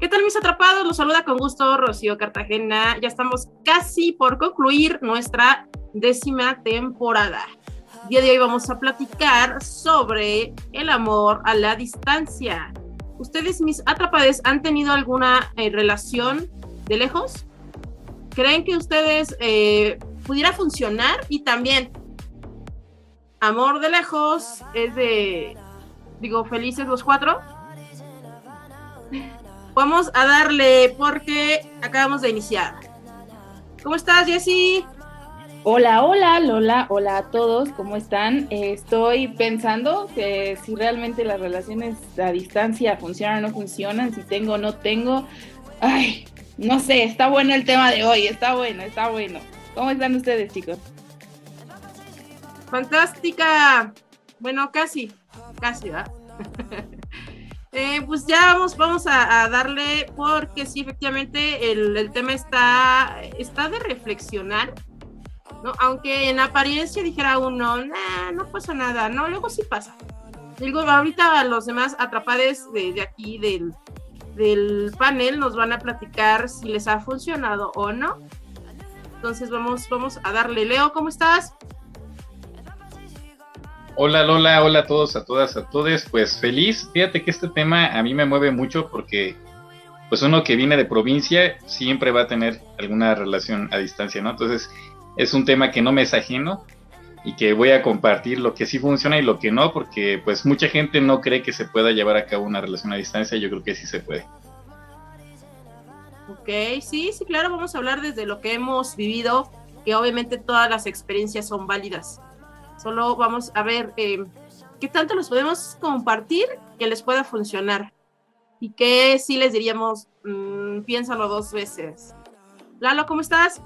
¿Qué tal mis atrapados? Los saluda con gusto Rocío Cartagena. Ya estamos casi por concluir nuestra décima temporada. El día de hoy vamos a platicar sobre el amor a la distancia. ¿Ustedes, mis atrapades, han tenido alguna eh, relación de lejos? ¿Creen que ustedes eh, pudiera funcionar? Y también, amor de lejos es de, digo, felices los cuatro. Vamos a darle porque acabamos de iniciar. ¿Cómo estás, Jessy? Hola, hola, Lola, hola a todos, ¿cómo están? estoy pensando que si realmente las relaciones a distancia funcionan o no funcionan, si tengo o no tengo. Ay, no sé, está bueno el tema de hoy, está bueno, está bueno. ¿Cómo están ustedes, chicos? Fantástica. Bueno, casi, casi, ¿verdad? Eh, pues ya vamos, vamos a, darle, porque sí, efectivamente, el, tema está, está de reflexionar, ¿no? Aunque en apariencia dijera uno, no pasa nada, no, luego sí pasa. Digo, ahorita los demás atrapades de, aquí del, del panel nos van a platicar si les ha funcionado o no. Entonces vamos, vamos a darle. Leo, ¿cómo estás? Hola Lola, hola a todos, a todas, a todos. Pues feliz. Fíjate que este tema a mí me mueve mucho porque pues uno que viene de provincia siempre va a tener alguna relación a distancia, ¿no? Entonces es un tema que no me es ajeno y que voy a compartir lo que sí funciona y lo que no, porque pues mucha gente no cree que se pueda llevar a cabo una relación a distancia, yo creo que sí se puede. Ok, sí, sí, claro, vamos a hablar desde lo que hemos vivido, que obviamente todas las experiencias son válidas. Solo vamos a ver eh, qué tanto los podemos compartir que les pueda funcionar. Y que sí les diríamos, mmm, piénsalo dos veces. Lalo, ¿cómo estás?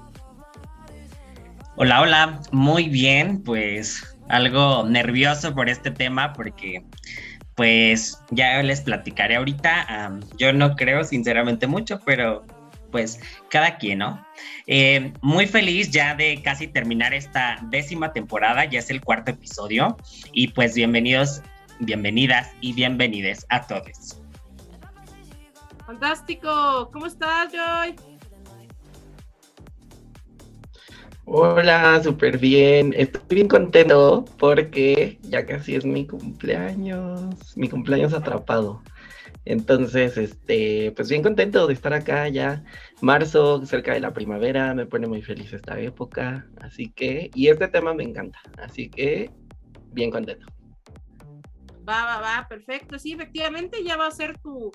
Hola, hola, muy bien, pues algo nervioso por este tema porque pues ya les platicaré ahorita. yo no creo sinceramente mucho, pero pues cada quien, ¿no? Eh, muy feliz ya de casi terminar esta décima temporada, ya es el cuarto episodio y pues bienvenidos, bienvenidas y bienvenides a todos. Fantástico, ¿cómo estás, Joy? Hola, súper bien. Estoy bien contento porque ya casi es mi cumpleaños, mi cumpleaños atrapado. Entonces, este, pues bien contento de estar acá ya. Marzo, cerca de la primavera, me pone muy feliz esta época. Así que, y este tema me encanta. Así que, bien contento. Va, va, va, perfecto. Sí, efectivamente, ya va a ser tu,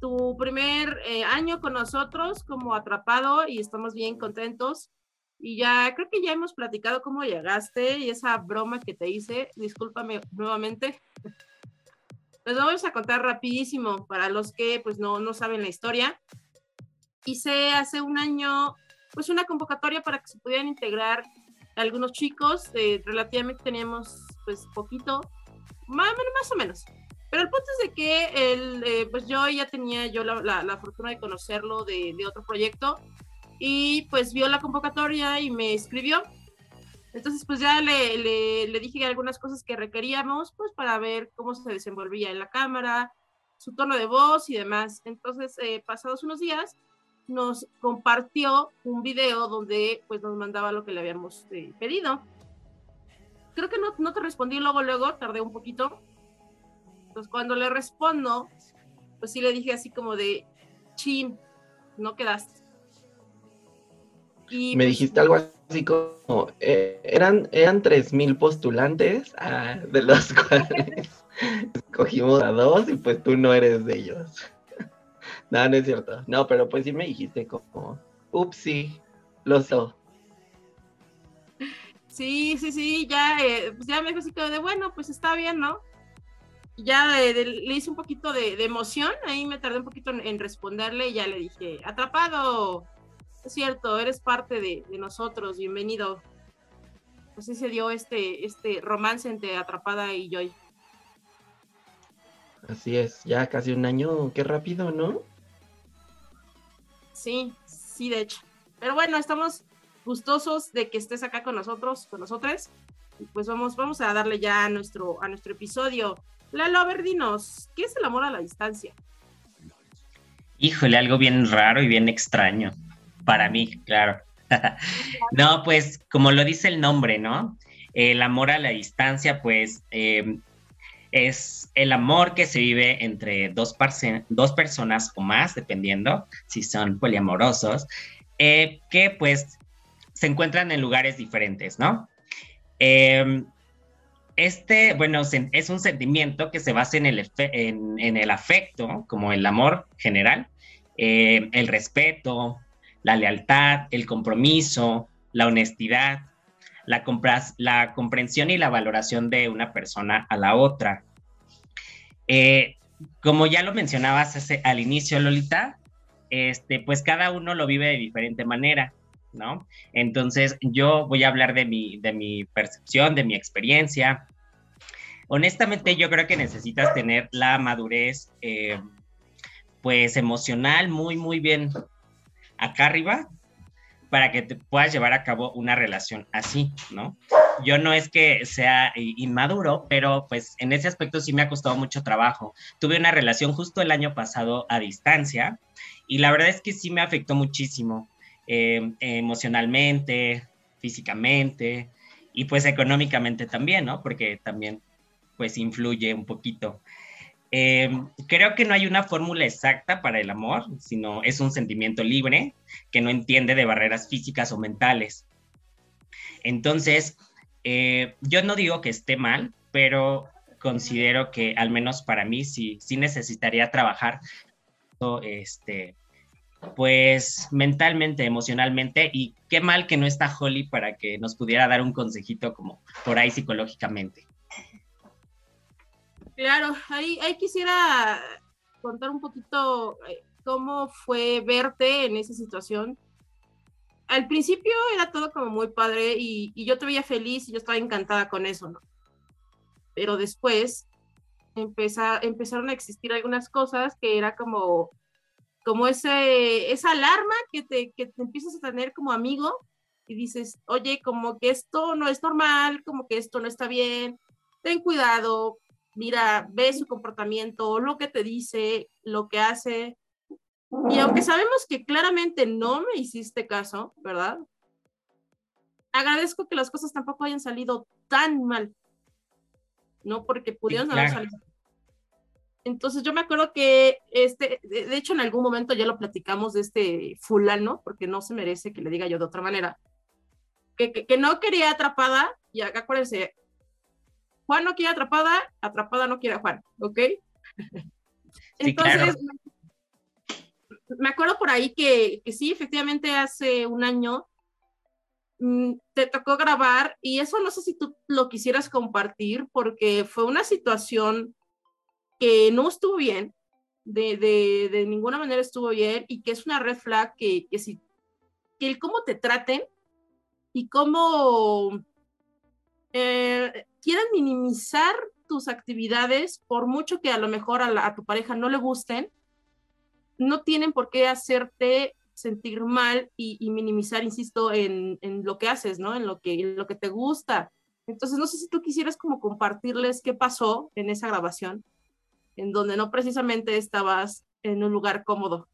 tu primer eh, año con nosotros como atrapado y estamos bien contentos. Y ya creo que ya hemos platicado cómo llegaste y esa broma que te hice, discúlpame nuevamente. Les vamos a contar rapidísimo para los que pues no, no saben la historia. Hice hace un año pues una convocatoria para que se pudieran integrar algunos chicos, eh, relativamente teníamos pues poquito, más, más, o menos. Pero el punto es de que el, eh, pues yo ya tenía yo la, la, fortuna de conocerlo de, de, otro proyecto y pues vio la convocatoria y me escribió entonces, pues ya le, le, dije algunas cosas que requeríamos, pues para ver cómo se desenvolvía en la cámara, su tono de voz y demás. Entonces, eh, pasados unos días, nos compartió un video donde pues nos mandaba lo que le habíamos eh, pedido. Creo que no, no te respondí luego, luego, tardé un poquito. Entonces, cuando le respondo, pues sí le dije así como de, chin, no quedaste. Y, Me pues, dijiste algo así como, eh, eran, eran 3.000 postulantes, ah, de los cuales escogimos a dos y pues tú no eres de ellos. no, no es cierto. No, pero pues sí me dijiste como, upsi, lo sé. Sí, sí, sí, ya, eh, pues ya me dijo así como de, bueno, pues está bien, ¿no? ya le hice un poquito de, emoción, ahí me tardé un poquito en, responderle y ya le dije, atrapado, es cierto, eres parte de, nosotros, bienvenido. Así se dio este, este romance entre Atrapada y Joy. Así es, ya casi un año, qué rápido, ¿no? Sí, sí, de hecho. Pero bueno, estamos gustosos de que estés acá con nosotros, con nosotros. Y pues vamos, vamos a darle ya a nuestro, a nuestro episodio. Lalo, a ver, dinos, ¿qué es el amor a la distancia? Híjole, algo bien raro y bien extraño. Para mí, claro. no, pues como lo dice el nombre, ¿no? El amor a la distancia, pues eh, es el amor que se vive entre dos, dos personas o más, dependiendo si son poliamorosos, eh, que pues se encuentran en lugares diferentes, ¿no? Em, este, bueno, es un sentimiento que se basa en el, en, el afecto, como el amor general, eh, el respeto, la lealtad, el compromiso, la honestidad, la, comprensión y la valoración de una persona a la otra. Eh, como ya lo mencionabas al inicio, Lolita, este, pues cada uno lo vive de diferente manera, ¿no? Entonces yo voy a hablar de mi, de mi percepción, de mi experiencia. Honestamente, yo creo que necesitas tener la madurez, eh, pues emocional, muy, muy bien acá arriba para que te puedas llevar a cabo una relación así, ¿no? Yo no es que sea inmaduro, pero pues en ese aspecto sí me ha costado mucho trabajo. Tuve una relación justo el año pasado a distancia y la verdad es que sí me afectó muchísimo eh, emocionalmente, físicamente y pues económicamente también, ¿no? Porque también pues influye un poquito. Em, creo que no hay una fórmula exacta para el amor, sino es un sentimiento libre que no entiende de barreras físicas o mentales. Entonces, eh, yo no digo que esté mal, pero considero que al menos para mí sí, sí necesitaría trabajar este, pues mentalmente, emocionalmente, y qué mal que no está Holly para que nos pudiera dar un consejito como por ahí psicológicamente. Claro, ahí, ahí quisiera contar un poquito eh, cómo fue verte en esa situación. Al principio era todo como muy padre y, yo te veía feliz y yo estaba encantada con eso, ¿no? Pero después empezaron a existir algunas cosas que era como, como ese, esa alarma que te, que te empiezas a tener como amigo y dices, oye, como que esto no es normal, como que esto no está bien, ten cuidado, mira, ve su comportamiento, lo que te dice, lo que hace. Y aunque sabemos que claramente no me hiciste caso, ¿verdad? Agradezco que las cosas tampoco hayan salido tan mal, ¿no? Porque pudieron haber salido. Entonces yo me acuerdo que, este, de hecho en algún momento ya lo platicamos de este fulano, porque no se merece que le diga yo de otra manera, que, que, no quería atrapada, y acá acuérdense, Juan no quiere atrapada, atrapada no quiere a Juan, ¿ok? Entonces, me acuerdo por ahí que, sí, efectivamente hace un año mm, te tocó grabar y eso no sé si tú lo quisieras compartir porque fue una situación que no estuvo bien, de, de, ninguna manera estuvo bien y que es una red flag que, que, si, que el cómo te traten y cómo eh, quieran minimizar tus actividades, por mucho que a lo mejor a, tu pareja no le gusten, no tienen por qué hacerte sentir mal y, minimizar, insisto, en, lo que haces, ¿no? En lo que, en lo que te gusta. Entonces, no sé si tú quisieras como compartirles qué pasó en esa grabación, en donde no precisamente estabas en un lugar cómodo.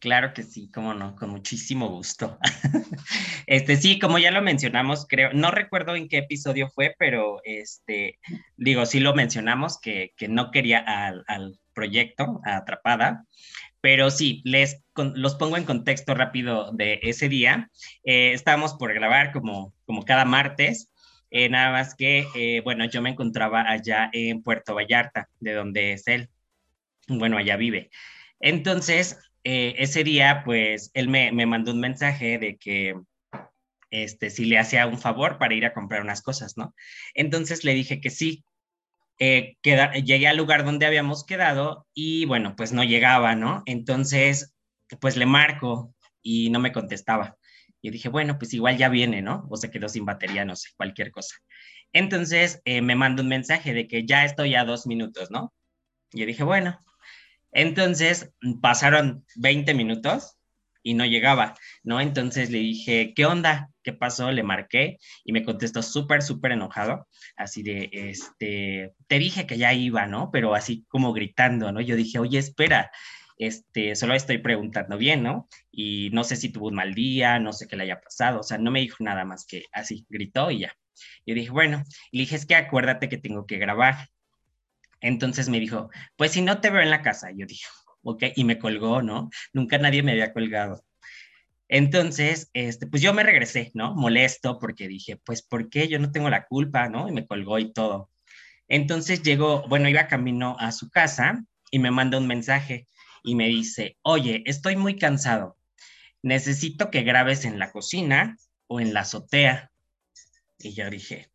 Claro que sí, cómo no, con muchísimo gusto. este sí, como ya lo mencionamos, creo, no recuerdo en qué episodio fue, pero este, digo, sí lo mencionamos que, no quería al, proyecto, a Atrapada, pero sí, les los pongo en contexto rápido de ese día. Eh, estábamos por grabar como, como cada martes, eh, nada más que, eh, bueno, yo me encontraba allá en Puerto Vallarta, de donde es él. Bueno, allá vive. Entonces, eh, ese día, pues, él me, mandó un mensaje de que, este, si le hacía un favor para ir a comprar unas cosas, ¿no? Entonces le dije que sí. Eh, llegué al lugar donde habíamos quedado y, bueno, pues no llegaba, ¿no? Entonces, pues le marco y no me contestaba. Y dije, bueno, pues igual ya viene, ¿no? O se quedó sin batería, no sé, cualquier cosa. Entonces eh, me mandó un mensaje de que ya estoy a dos minutos, ¿no? Y yo dije, bueno, entonces pasaron 20 minutos y no llegaba, ¿no? Entonces le dije, ¿qué onda? ¿Qué pasó? Le marqué y me contestó súper, súper enojado, así de, este, te dije que ya iba, ¿no? Pero así como gritando, ¿no? Yo dije, oye, espera, este, solo estoy preguntando bien, ¿no? Y no sé si tuvo un mal día, no sé qué le haya pasado, o sea, no me dijo nada más que así, gritó y ya. Yo dije, bueno, y le dije, es que acuérdate que tengo que grabar. Entonces me dijo, pues si no te veo en la casa, yo dije, ok, y me colgó, ¿no? Nunca nadie me había colgado. Entonces, este, pues yo me regresé, ¿no? Molesto porque dije, pues, ¿por qué? Yo no tengo la culpa, ¿no? Y me colgó y todo. Entonces llegó, bueno, iba camino a su casa y me manda un mensaje y me dice, oye, estoy muy cansado. Necesito que grabes en la cocina o en la azotea. Y yo dije,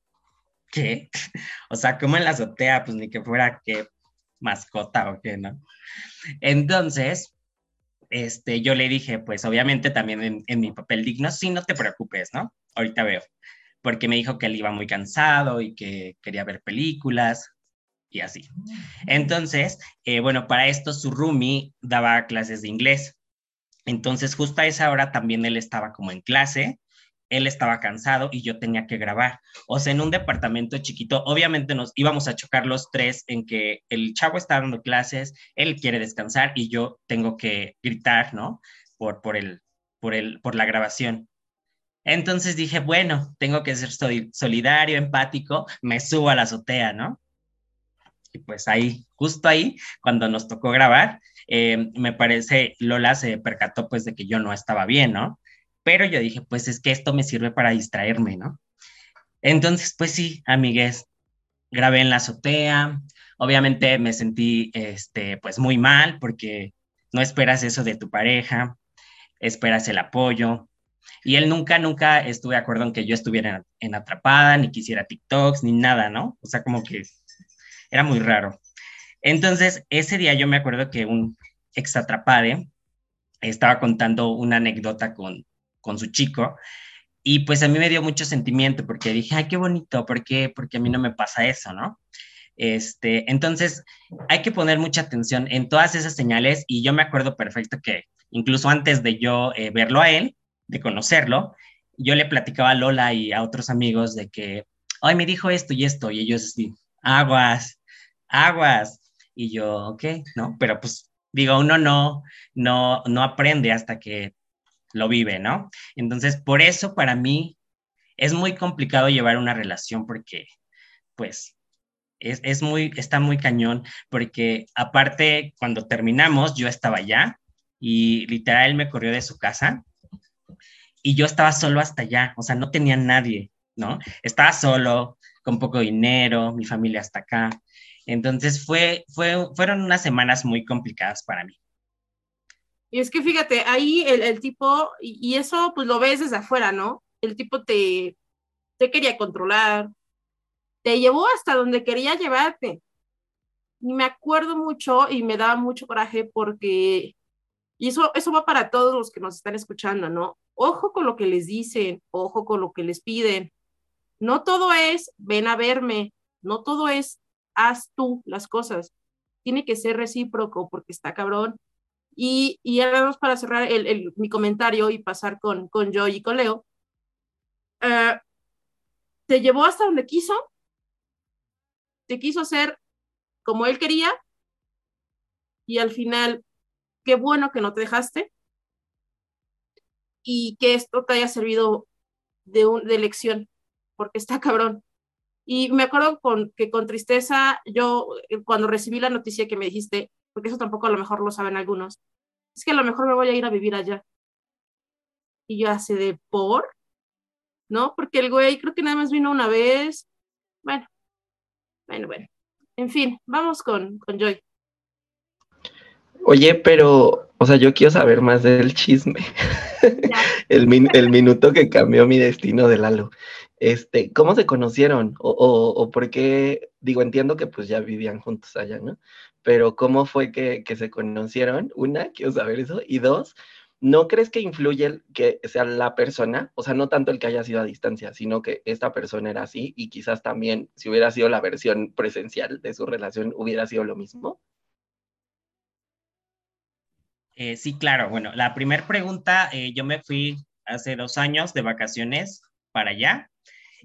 ¿qué? O sea, como en la azotea, pues ni que fuera que mascota o qué, ¿no? Entonces, este, yo le dije, pues obviamente también en, mi papel digno, sí, no te preocupes, ¿no? Ahorita veo, porque me dijo que él iba muy cansado y que quería ver películas y así. Entonces, eh, bueno, para esto su roomie daba clases de inglés. Entonces, justo a esa hora también él estaba como en clase él estaba cansado y yo tenía que grabar. O sea, en un departamento chiquito, obviamente nos íbamos a chocar los tres en que el chavo está dando clases, él quiere descansar y yo tengo que gritar, ¿no? Por, por, el, por, el, por la grabación. Entonces dije, bueno, tengo que ser solidario, empático, me subo a la azotea, ¿no? Y pues ahí, justo ahí, cuando nos tocó grabar, eh, me parece, Lola se percató pues de que yo no estaba bien, ¿no? Pero yo dije, pues es que esto me sirve para distraerme, ¿no? Entonces, pues sí, amigues, grabé en la azotea. Obviamente me sentí, este, pues muy mal porque no esperas eso de tu pareja, esperas el apoyo. Y él nunca, nunca estuve de acuerdo en que yo estuviera en, atrapada, ni quisiera TikToks, ni nada, ¿no? O sea, como que era muy raro. Entonces, ese día yo me acuerdo que un ex atrapade estaba contando una anécdota con, con su chico. Y pues a mí me dio mucho sentimiento porque dije, ay, qué bonito, ¿por qué? Porque a mí no me pasa eso, ¿no? Este, entonces, hay que poner mucha atención en todas esas señales y yo me acuerdo perfecto que incluso antes de yo eh, verlo a él, de conocerlo, yo le platicaba a Lola y a otros amigos de que, ay, me dijo esto y esto, y ellos, aguas, aguas, y yo, ok, ¿no? Pero pues digo, uno no, no, no aprende hasta que lo vive, ¿no? Entonces, por eso para mí es muy complicado llevar una relación porque, pues, es, muy, está muy cañón, porque aparte, cuando terminamos, yo estaba allá y literal me corrió de su casa y yo estaba solo hasta allá, o sea, no tenía nadie, ¿no? Estaba solo, con poco dinero, mi familia hasta acá. Entonces fue, fue, fueron unas semanas muy complicadas para mí. Y es que fíjate, ahí el, tipo, y, eso pues lo ves desde afuera, ¿no? El tipo te, te quería controlar, te llevó hasta donde quería llevarte. Y me acuerdo mucho y me daba mucho coraje porque, y eso, eso va para todos los que nos están escuchando, ¿no? Ojo con lo que les dicen, ojo con lo que les piden. No todo es, ven a verme, no todo es, haz tú las cosas. Tiene que ser recíproco porque está cabrón y, y ahora para cerrar el, mi comentario y pasar con, con Joy y con Leo. Eh, te llevó hasta donde quiso, te quiso hacer como él quería y al final, qué bueno que no te dejaste y que esto te haya servido de, un, de lección, porque está cabrón. Y me acuerdo con, que con tristeza, yo cuando recibí la noticia que me dijiste, porque eso tampoco a lo mejor lo saben algunos, es que a lo mejor me voy a ir a vivir allá. Y yo hace de por, ¿no? Porque el güey creo que nada más vino una vez. Bueno, bueno, bueno. En fin, vamos con, con Joy. Oye, pero, o sea, yo quiero saber más del chisme. el, el, minuto que cambió mi destino de Lalo. Este, ¿cómo se conocieron? O, o, o, por qué, digo, entiendo que pues ya vivían juntos allá, ¿no? Pero ¿cómo fue que, se conocieron? Una, quiero saber eso. Y dos, ¿no crees que influye que sea la persona? O sea, no tanto el que haya sido a distancia, sino que esta persona era así y quizás también si hubiera sido la versión presencial de su relación hubiera sido lo mismo. Eh, sí, claro. Bueno, la primera pregunta, eh, yo me fui hace dos años de vacaciones para allá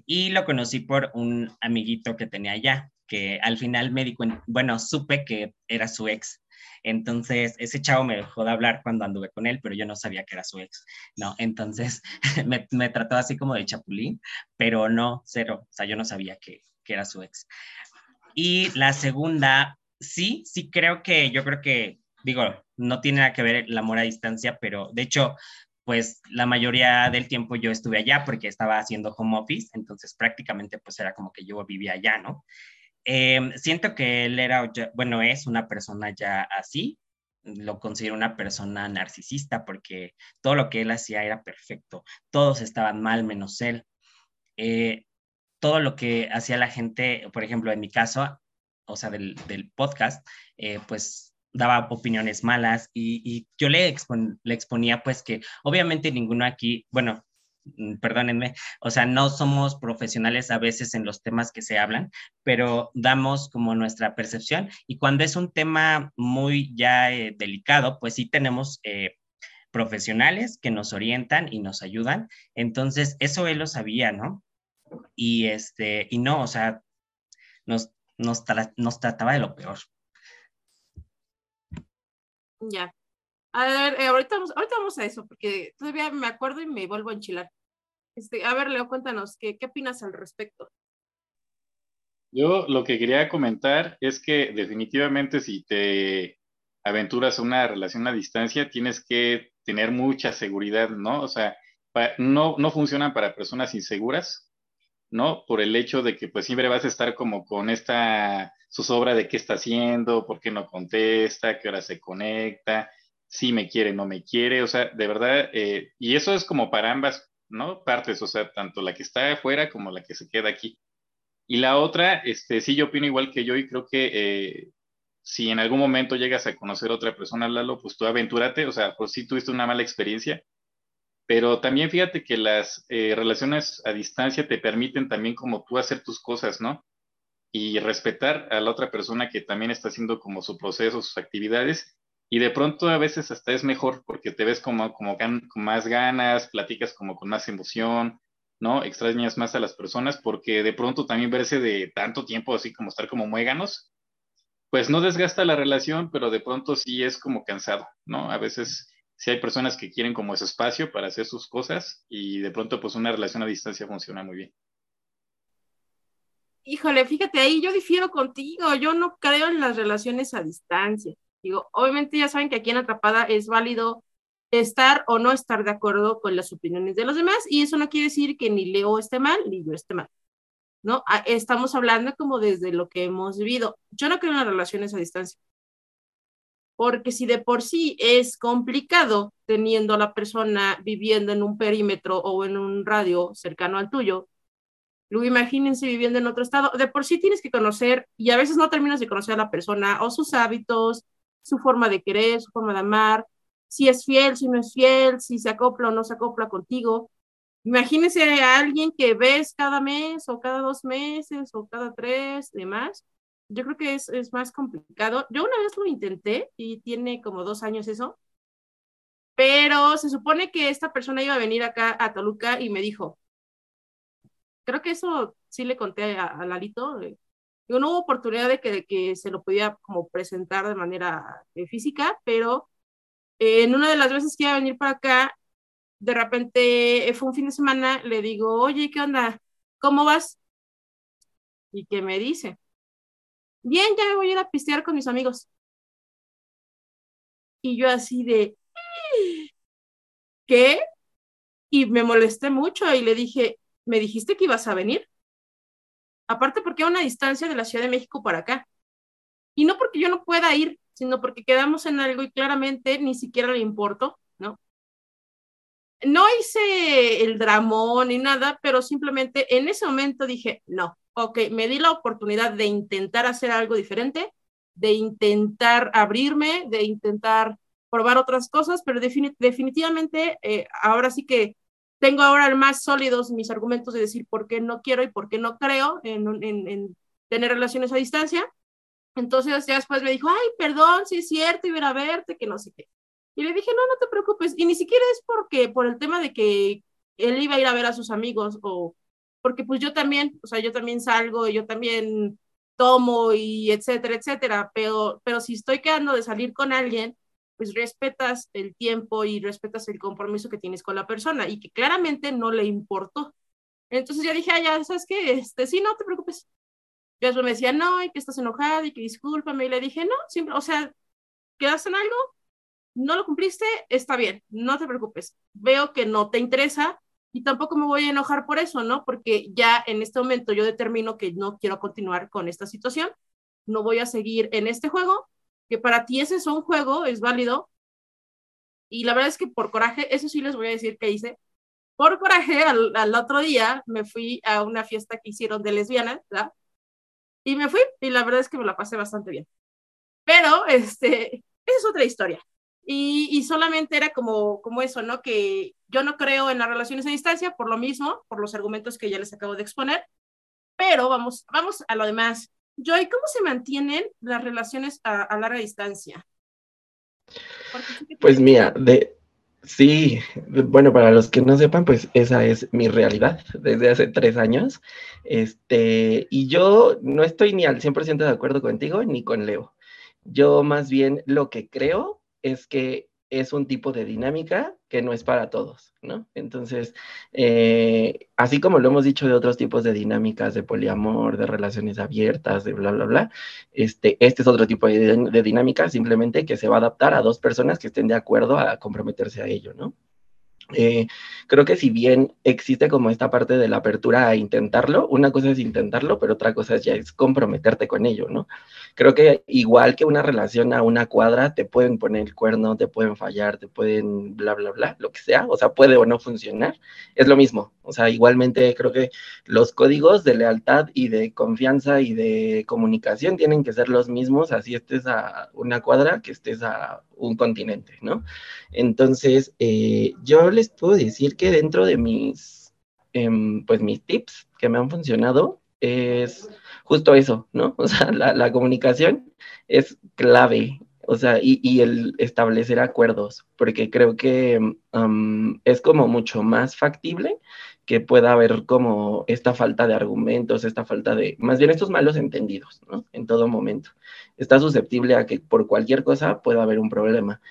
y lo conocí por un amiguito que tenía allá, que al final me di cuenta, bueno, supe que era su ex. Entonces, ese chavo me dejó de hablar cuando anduve con él, pero yo no sabía que era su ex, ¿no? Entonces, me, me trató así como de chapulín, pero no, cero, o sea, yo no sabía que, que era su ex. Y la segunda, sí, sí creo que, yo creo que, digo, no tiene nada que ver el amor a distancia, pero de hecho, pues la mayoría del tiempo yo estuve allá porque estaba haciendo home office, entonces prácticamente pues era como que yo vivía allá, ¿no? Em, siento que él era, bueno, es una persona ya así, lo considero una persona narcisista porque todo lo que él hacía era perfecto, todos estaban mal menos él. Eh, todo lo que hacía la gente, por ejemplo, en mi caso, o sea, del, podcast, eh, pues daba opiniones malas y, yo le, exponía pues que obviamente ninguno aquí, bueno, perdónenme, o sea, no somos profesionales a veces en los temas que se hablan, pero damos como nuestra percepción y cuando es un tema muy ya eh, delicado, pues sí tenemos eh, profesionales que nos orientan y nos ayudan. Entonces, eso él lo sabía, ¿no? Y este, y no, o sea, nos, nos, trataba de lo peor. Ya. A ver, eh, ahorita vamos a eso, porque todavía me acuerdo y me vuelvo a enchilar. Este, a ver, Leo, cuéntanos, ¿qué, ¿qué opinas al respecto? Yo lo que quería comentar es que definitivamente si te aventuras a una relación a distancia, tienes que tener mucha seguridad, ¿no? O sea, no, no funcionan para personas inseguras, ¿no? Por el hecho de que pues siempre vas a estar como con esta zozobra de qué está haciendo, por qué no contesta, qué hora se conecta, si me quiere, no me quiere, o sea, de verdad, eh, y eso es como para ambas, ¿no? Partes, o sea, tanto la que está afuera como la que se queda aquí. Y la otra, este, sí, yo opino igual que yo y creo que eh, si en algún momento llegas a conocer a otra persona, Lalo, pues tú aventúrate, o sea, pues si tuviste una mala experiencia, pero también fíjate que las eh, relaciones a distancia te permiten también como tú hacer tus cosas, ¿no? Y respetar a la otra persona que también está haciendo como su proceso, sus actividades. Y de pronto a veces hasta es mejor porque te ves como, como con más ganas, platicas como con más emoción, ¿no? Extrañas más a las personas porque de pronto también verse de tanto tiempo así como estar como muéganos, pues no desgasta la relación, pero de pronto sí es como cansado, ¿no? A veces si hay personas que quieren como ese espacio para hacer sus cosas y de pronto pues una relación a distancia funciona muy bien. Híjole, fíjate ahí, yo difiero contigo, yo no creo en las relaciones a distancia. Digo, obviamente ya saben que aquí en Atrapada es válido estar o no estar de acuerdo con las opiniones de los demás y eso no quiere decir que ni Leo esté mal ni yo esté mal. ¿No? Ah, estamos hablando como desde lo que hemos vivido. Yo no creo en las relaciones a distancia porque si de por sí es complicado teniendo a la persona viviendo en un perímetro o en un radio cercano al tuyo, luego imagínense viviendo en otro estado, de por sí tienes que conocer y a veces no terminas de conocer a la persona o sus hábitos, su forma de querer, su forma de amar, si es fiel, si no es fiel, si se acopla o no se acopla contigo. Imagínense a alguien que ves cada mes o cada dos meses o cada tres, demás, yo creo que es, es más complicado. Yo una vez lo intenté y tiene como dos años eso, pero se supone que esta persona iba a venir acá a Toluca y me dijo, creo que eso sí le conté a, Lalito, eh, no hubo oportunidad de que, que, se lo podía como presentar de manera eh, física, pero eh, en una de las veces que iba a venir para acá, de repente fue un fin de semana, le digo, oye, ¿qué onda? ¿Cómo vas? ¿Y qué me dice? bien, ya me voy a ir a pistear con mis amigos. Y yo así de, ¿qué? Y me molesté mucho y le dije, ¿me dijiste que ibas a venir? Aparte porque a una distancia de la Ciudad de México para acá. Y no porque yo no pueda ir, sino porque quedamos en algo y claramente ni siquiera le importo, ¿no? No hice el dramón ni nada, pero simplemente en ese momento dije, no, ok, me di la oportunidad de intentar hacer algo diferente, de intentar abrirme, de intentar probar otras cosas, pero definitivamente eh, ahora sí que tengo ahora más sólidos mis argumentos de decir por qué no quiero y por qué no creo en, en, tener relaciones a distancia. Entonces ya después me dijo, ay, perdón, sí es cierto, iba a verte, que no sé qué. Y le dije, no, no te preocupes. Y ni siquiera es porque, por el tema de que él iba a ir a ver a sus amigos o porque pues yo también, o sea, yo también salgo, yo también tomo y etcétera, etcétera, pero, pero si estoy quedando de salir con alguien, pues respetas el tiempo y respetas el compromiso que tienes con la persona y que claramente no le importó. Entonces ya dije, ah, ya, ¿sabes qué? Este, sí, no te preocupes. Y después me decía, no, y que estás enojada y que discúlpame. Y le dije, no, simple, o sea, ¿quedaste en algo? ¿No lo cumpliste? Está bien, no te preocupes. Veo que no te interesa y tampoco me voy a enojar por eso, ¿no? Porque ya en este momento yo determino que no quiero continuar con esta situación, no voy a seguir en este juego, que para ti ese es un juego, es válido. Y la verdad es que por coraje, eso sí les voy a decir que hice, por coraje, al, otro día me fui a una fiesta que hicieron de lesbianas, ¿verdad? Y me fui, y la verdad es que me la pasé bastante bien. Pero, este, es otra historia. Y, y, solamente era como, como eso, ¿no? Que yo no creo en las relaciones a distancia por lo mismo, por los argumentos que ya les acabo de exponer. Pero vamos, vamos a lo demás. Joy, ¿cómo se mantienen las relaciones a, a larga distancia? Pues mira, de, Sí, bueno, para los que no sepan, pues esa es mi realidad desde hace tres años. Este, y yo no estoy ni al 100% de acuerdo contigo ni con Leo. Yo más bien lo que creo es que es un tipo de dinámica que no es para todos, ¿no? Entonces, eh, así como lo hemos dicho de otros tipos de dinámicas, de poliamor, de relaciones abiertas, de bla, bla, bla, este, este es otro tipo de, de dinámica simplemente que se va a adaptar a dos personas que estén de acuerdo a comprometerse a ello, ¿no? Eh, creo que si bien existe como esta parte de la apertura a intentarlo, una cosa es intentarlo, pero otra cosa ya es comprometerte con ello, ¿no? Creo que igual que una relación a una cuadra, te pueden poner el cuerno, te pueden fallar, te pueden bla, bla, bla, lo que sea, o sea, puede o no funcionar, es lo mismo. O sea, igualmente creo que los códigos de lealtad y de confianza y de comunicación tienen que ser los mismos, así estés a una cuadra que estés a un continente, ¿no? Entonces, eh, yo les puedo decir que dentro de mis, eh, pues mis tips que me han funcionado es justo eso, ¿no? O sea, la, la comunicación es clave, o sea, y, y, el establecer acuerdos, porque creo que um, es como mucho más factible que pueda haber como esta falta de argumentos, esta falta de, más bien estos malos entendidos, ¿no? En todo momento. Está susceptible a que por cualquier cosa pueda haber un problema.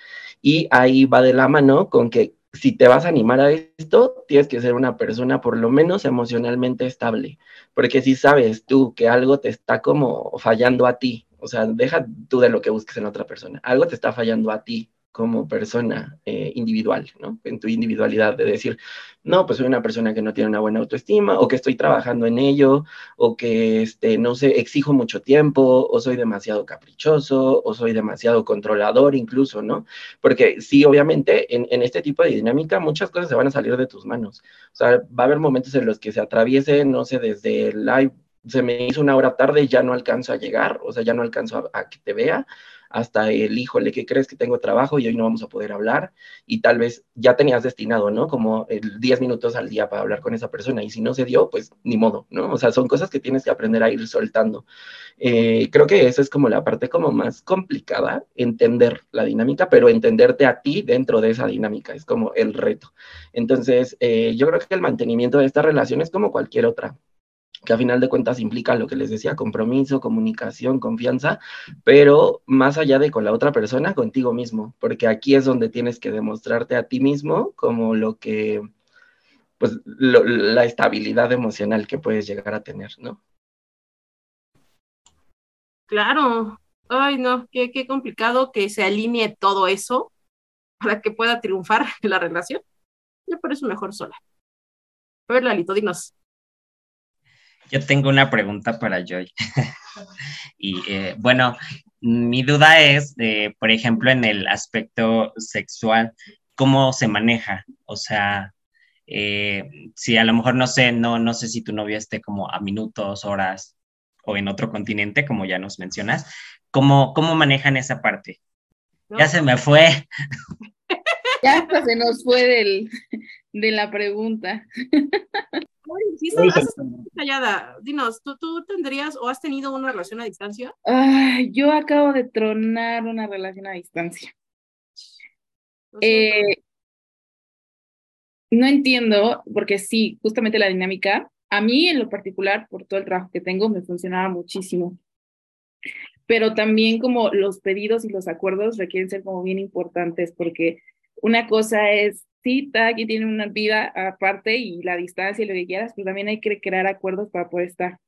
Y ahí va de la mano con que si te vas a animar a esto, tienes que ser una persona por lo menos emocionalmente estable, porque si sabes tú que algo te está como fallando a ti, o sea, deja tú de lo que busques en otra persona, algo te está fallando a ti como persona eh, individual, ¿no? En tu individualidad, de decir, no, pues soy una persona que no tiene una buena autoestima, o que estoy trabajando en ello, o que, este, no sé, exijo mucho tiempo, o soy demasiado caprichoso, o soy demasiado controlador incluso, ¿no? Porque sí, obviamente, en, en este tipo de dinámica, muchas cosas se van a salir de tus manos. O sea, va a haber momentos en los que se atraviese, no sé, desde el live, se me hizo una hora tarde, ya no alcanzo a llegar, o sea, ya no alcanzo a, a que te vea, hasta el, híjole, ¿qué crees que tengo trabajo y hoy no vamos a poder hablar? Y tal vez ya tenías destinado, ¿no? Como el 10 minutos al día para hablar con esa persona y si no se dio, pues ni modo, ¿no? O sea, son cosas que tienes que aprender a ir soltando. Eh, creo que esa es como la parte como más complicada, entender la dinámica, pero entenderte a ti dentro de esa dinámica, es como el reto. Entonces, eh, yo creo que el mantenimiento de esta relación es como cualquier otra que a final de cuentas implica lo que les decía, compromiso, comunicación, confianza, pero más allá de con la otra persona, contigo mismo, porque aquí es donde tienes que demostrarte a ti mismo como lo que, pues, la estabilidad emocional que puedes llegar a tener, ¿no? Claro, ay no, qué, qué complicado que se alinee todo eso para que pueda triunfar la relación. Yo por eso mejor sola. A ver, Lalito, dinos. Yo tengo una pregunta para Joy. y eh, bueno, mi duda es, eh, por ejemplo, en el aspecto sexual, ¿cómo se maneja? O sea, eh, si a lo mejor no sé, no, no sé si tu novio esté como a minutos, horas o en otro continente, como ya nos mencionas, ¿cómo, cómo manejan esa parte? No. Ya se me fue. Ya hasta se nos fue del, de la pregunta. Sí, estás callada. Dinos, ¿tú, ¿tú tendrías o has tenido una relación a distancia? Ay, yo acabo de tronar una relación a distancia. Eh, no entiendo, porque sí, justamente la dinámica, a mí en lo particular, por todo el trabajo que tengo, me funcionaba muchísimo. Pero también como los pedidos y los acuerdos requieren ser como bien importantes, porque una cosa es, sí, cada quien tiene una vida aparte y la distancia y lo que quieras, pero también hay que crear acuerdos para poder estar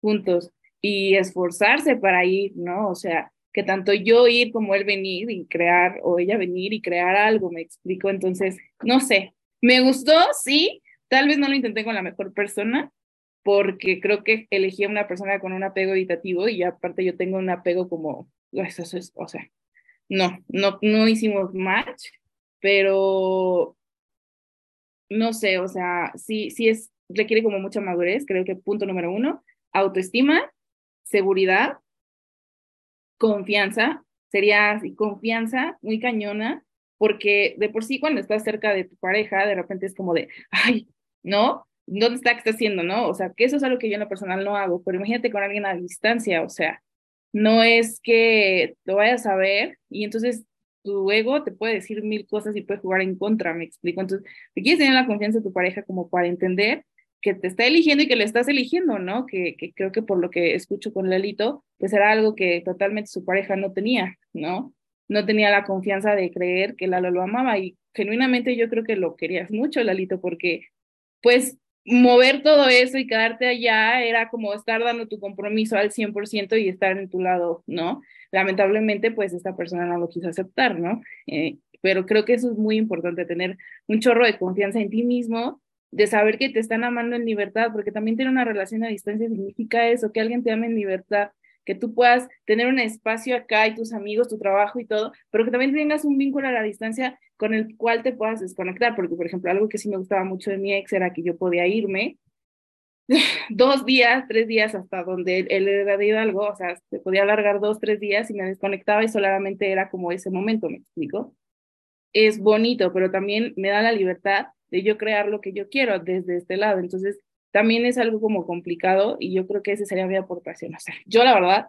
juntos y esforzarse para ir, ¿no? O sea, que tanto yo ir como él venir y crear, o ella venir y crear algo, me explico. Entonces, no sé, me gustó, sí, tal vez no lo intenté con la mejor persona, porque creo que elegí a una persona con un apego evitativo y aparte yo tengo un apego como, eso es, o sea, no, no, no hicimos match, pero no sé, o sea, sí, sí es, requiere como mucha madurez, creo que punto número uno, autoestima, seguridad, confianza, sería así, confianza muy cañona, porque de por sí cuando estás cerca de tu pareja, de repente es como de, ay, ¿no? ¿Dónde está? ¿Qué está haciendo? ¿No? O sea, que eso es algo que yo en lo personal no hago, pero imagínate con alguien a distancia, o sea, no es que lo vayas a ver y entonces tu ego te puede decir mil cosas y puede jugar en contra, me explico. Entonces, te quieres tener la confianza de tu pareja como para entender que te está eligiendo y que le estás eligiendo, ¿no? Que, que creo que por lo que escucho con Lelito, pues era algo que totalmente su pareja no tenía, ¿no? No tenía la confianza de creer que Lalo lo amaba y genuinamente yo creo que lo querías mucho, Lalito, porque pues mover todo eso y quedarte allá era como estar dando tu compromiso al 100% y estar en tu lado, ¿no? Lamentablemente, pues esta persona no lo quiso aceptar, ¿no? Eh, pero creo que eso es muy importante, tener un chorro de confianza en ti mismo de saber que te están amando en libertad, porque también tener una relación a distancia significa eso, que alguien te ame en libertad, que tú puedas tener un espacio acá y tus amigos, tu trabajo y todo, pero que también tengas un vínculo a la distancia con el cual te puedas desconectar, porque por ejemplo, algo que sí me gustaba mucho de mi ex era que yo podía irme dos días, tres días hasta donde él, era de algo, o sea, se podía alargar dos, tres días y me desconectaba y solamente era como ese momento, ¿me explico? Es bonito, pero también me da la libertad de yo crear lo que yo quiero desde este lado. Entonces, también es algo como complicado y yo creo que esa sería mi aportación. O sea, yo la verdad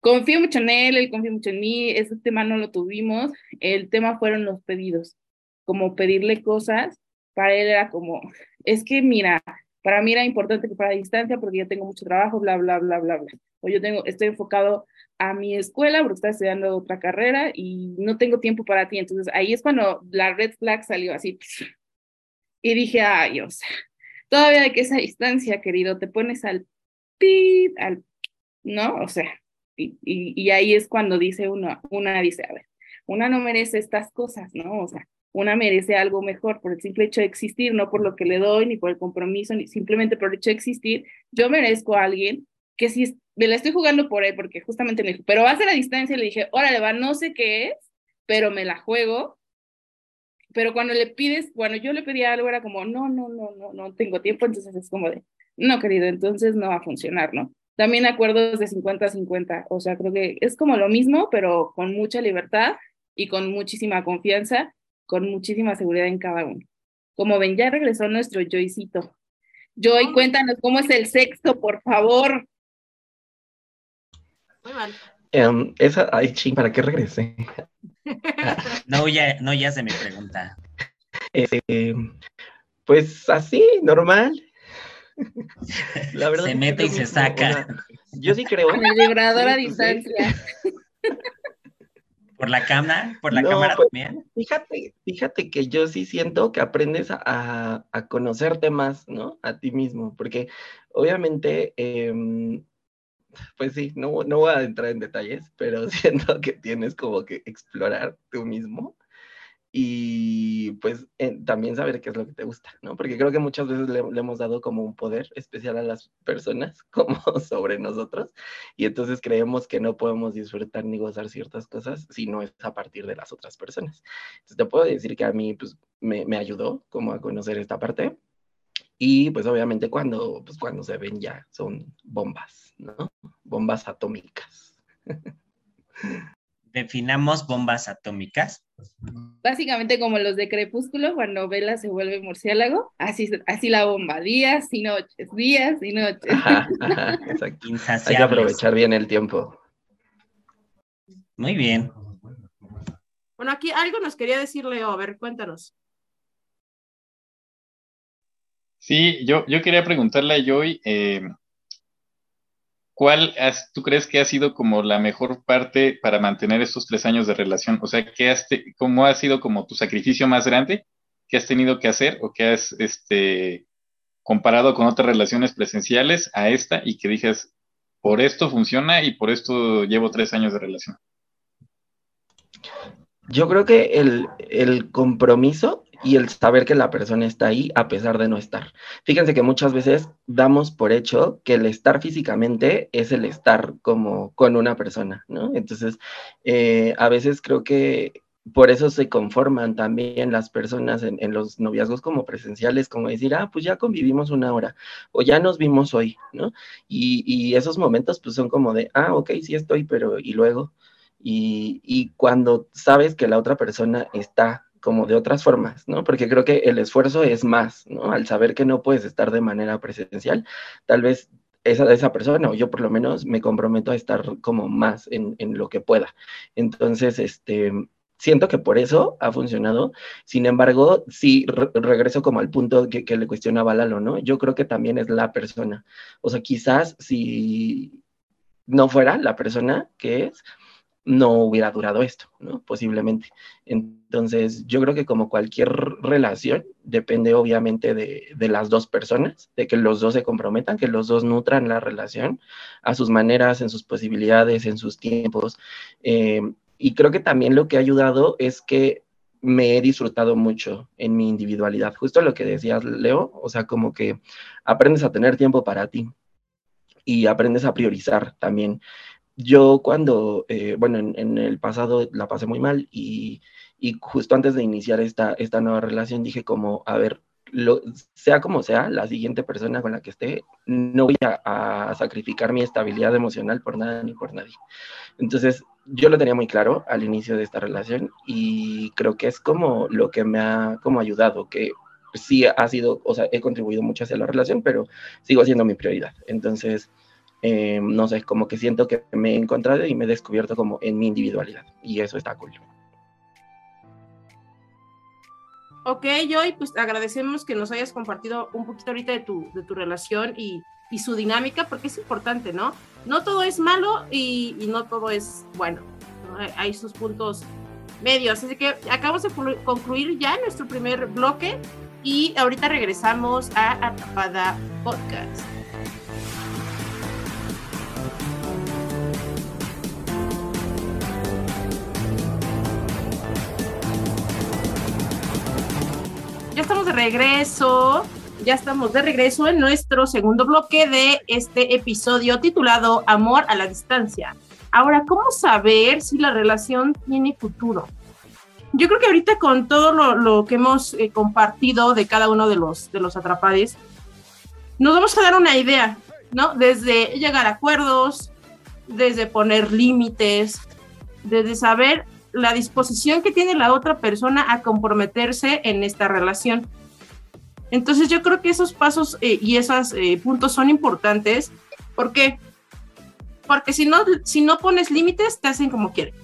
confío mucho en él, él confía mucho en mí, ese tema no lo tuvimos, el tema fueron los pedidos, como pedirle cosas, para él era como, es que mira, para mí era importante que para distancia porque yo tengo mucho trabajo, bla, bla, bla, bla, bla. O yo tengo, estoy enfocado a mi escuela porque estoy estudiando otra carrera y no tengo tiempo para ti. Entonces ahí es cuando la red flag salió así, y dije, ay, o sea, todavía que esa distancia, querido, te pones al pit, al, ¿no? O sea, y, y, ahí es cuando dice uno, una dice, a ver, una no merece estas cosas, ¿no? O sea, una merece algo mejor por el simple hecho de existir, no por lo que le doy, ni por el compromiso, ni simplemente por el hecho de existir. Yo merezco a alguien que si me la estoy jugando por él, porque justamente me dijo, pero va a ser a distancia, le dije, órale, va, no sé qué es, pero me la juego pero cuando le pides, bueno, yo le pedía algo, era como, no, no, no, no, no tengo tiempo, entonces es como de, no, querido, entonces no va a funcionar, ¿no? También acuerdos de 50-50, o sea, creo que es como lo mismo, pero con mucha libertad y con muchísima confianza, con muchísima seguridad en cada uno. Como ven, ya regresó nuestro Joycito. Joy, cuéntanos cómo es el sexto, por favor. Muy mal. Um, esa, ay, ching, ¿para qué regrese? no, ya, no, ya se me pregunta. Eh, pues así, normal. La verdad se mete y se saca. Yo sí creo. Con el vibrador a distancia. ¿Por la cámara? ¿Por la cámara pues, también? Fíjate, fíjate que yo sí siento que aprendes a, a, conocerte más, ¿no? A ti mismo, porque obviamente em, pues sí, no, no voy a entrar en detalles, pero siento que tienes como que explorar tú mismo y pues también saber qué es lo que te gusta, ¿no? Porque creo que muchas veces le, hemos dado como un poder especial a las personas, como sobre nosotros, y entonces creemos que no podemos disfrutar ni gozar ciertas cosas si no es a partir de las otras personas. Entonces te puedo decir que a mí pues me, me ayudó como a conocer esta parte, y pues obviamente cuando, pues cuando se ven ya son bombas, ¿no? Bombas atómicas. Definamos bombas atómicas. Básicamente como los de Crepúsculo, cuando Vela se vuelve murciélago, así, así la bomba, días y noches, días y noches. exacto. Hay que aprovechar bien el tiempo. Muy bien. Bueno, aquí algo nos quería decir Leo, a ver, cuéntanos. Sí, yo, yo quería preguntarle a Joy, eh, ¿cuál tú crees que ha sido como la mejor parte para mantener estos tres años de relación? O sea, ¿qué has ¿cómo ha sido como tu sacrificio más grande que has tenido que hacer o que has este, comparado con otras relaciones presenciales a esta y que dijes, por esto funciona y por esto llevo tres años de relación? Yo creo que el, el compromiso y el saber que la persona está ahí a pesar de no estar. Fíjense que muchas veces damos por hecho que el estar físicamente es el estar como con una persona, ¿no? Entonces, eh, a veces creo que por eso se conforman también las personas en, los noviazgos como presenciales, como decir, ah, pues ya convivimos una hora o ya nos vimos hoy, ¿no? Y, y esos momentos pues son como de, ah, ok, sí estoy, pero ¿y luego? Y, y cuando sabes que la otra persona está como de otras formas, ¿no? Porque creo que el esfuerzo es más, ¿no? Al saber que no puedes estar de manera presencial, tal vez esa, esa persona, o yo por lo menos me comprometo a estar como más en, en lo que pueda. Entonces, este, siento que por eso ha funcionado. Sin embargo, sí regreso como al punto que, que, le cuestionaba Lalo, ¿no? Yo creo que también es la persona. O sea, quizás si no fuera la persona que es, no hubiera durado esto. Posiblemente. Entonces, yo creo que como cualquier relación, depende obviamente de, de, las dos personas, de que los dos se comprometan, que los dos nutran la relación a sus maneras, en sus posibilidades, en sus tiempos. Eh, y creo que también lo que ha ayudado es que me he disfrutado mucho en mi individualidad. Justo lo que decías, Leo, o sea, como que aprendes a tener tiempo para ti y aprendes a priorizar también yo cuando, eh, bueno, en, el pasado la pasé muy mal y, justo antes de iniciar esta, esta nueva relación dije como, a ver, lo, sea como sea, la siguiente persona con la que esté, no voy a, a, sacrificar mi estabilidad emocional por nada ni por nadie. Entonces, yo lo tenía muy claro al inicio de esta relación y creo que es como lo que me ha como ayudado, que sí ha sido, o sea, he contribuido mucho hacia la relación, pero sigo siendo mi prioridad. Entonces, eh, no sé, como que siento que me he encontrado y me he descubierto como en mi individualidad y eso está cool. Ok, Joy, pues agradecemos que nos hayas compartido un poquito ahorita de tu, de tu relación y, y su dinámica, porque es importante, ¿no? No todo es malo y, y no todo es bueno. ¿no? Hay sus puntos medios. Así que acabamos de concluir ya nuestro primer bloque y ahorita regresamos a Atrapada Podcast. De regreso, ya estamos de regreso en nuestro segundo bloque de este episodio titulado Amor a la distancia. Ahora, ¿cómo saber si la relación tiene futuro? Yo creo que ahorita con todo lo, lo que hemos eh, compartido de cada uno de los, de los atrapades, nos vamos a dar una idea, ¿no? Desde llegar a acuerdos, desde poner límites, desde saber la disposición que tiene la otra persona a comprometerse en esta relación. Entonces yo creo que esos pasos eh, y esos eh, puntos son importantes. ¿Por qué? Porque si no, si no pones límites, te hacen como quieren.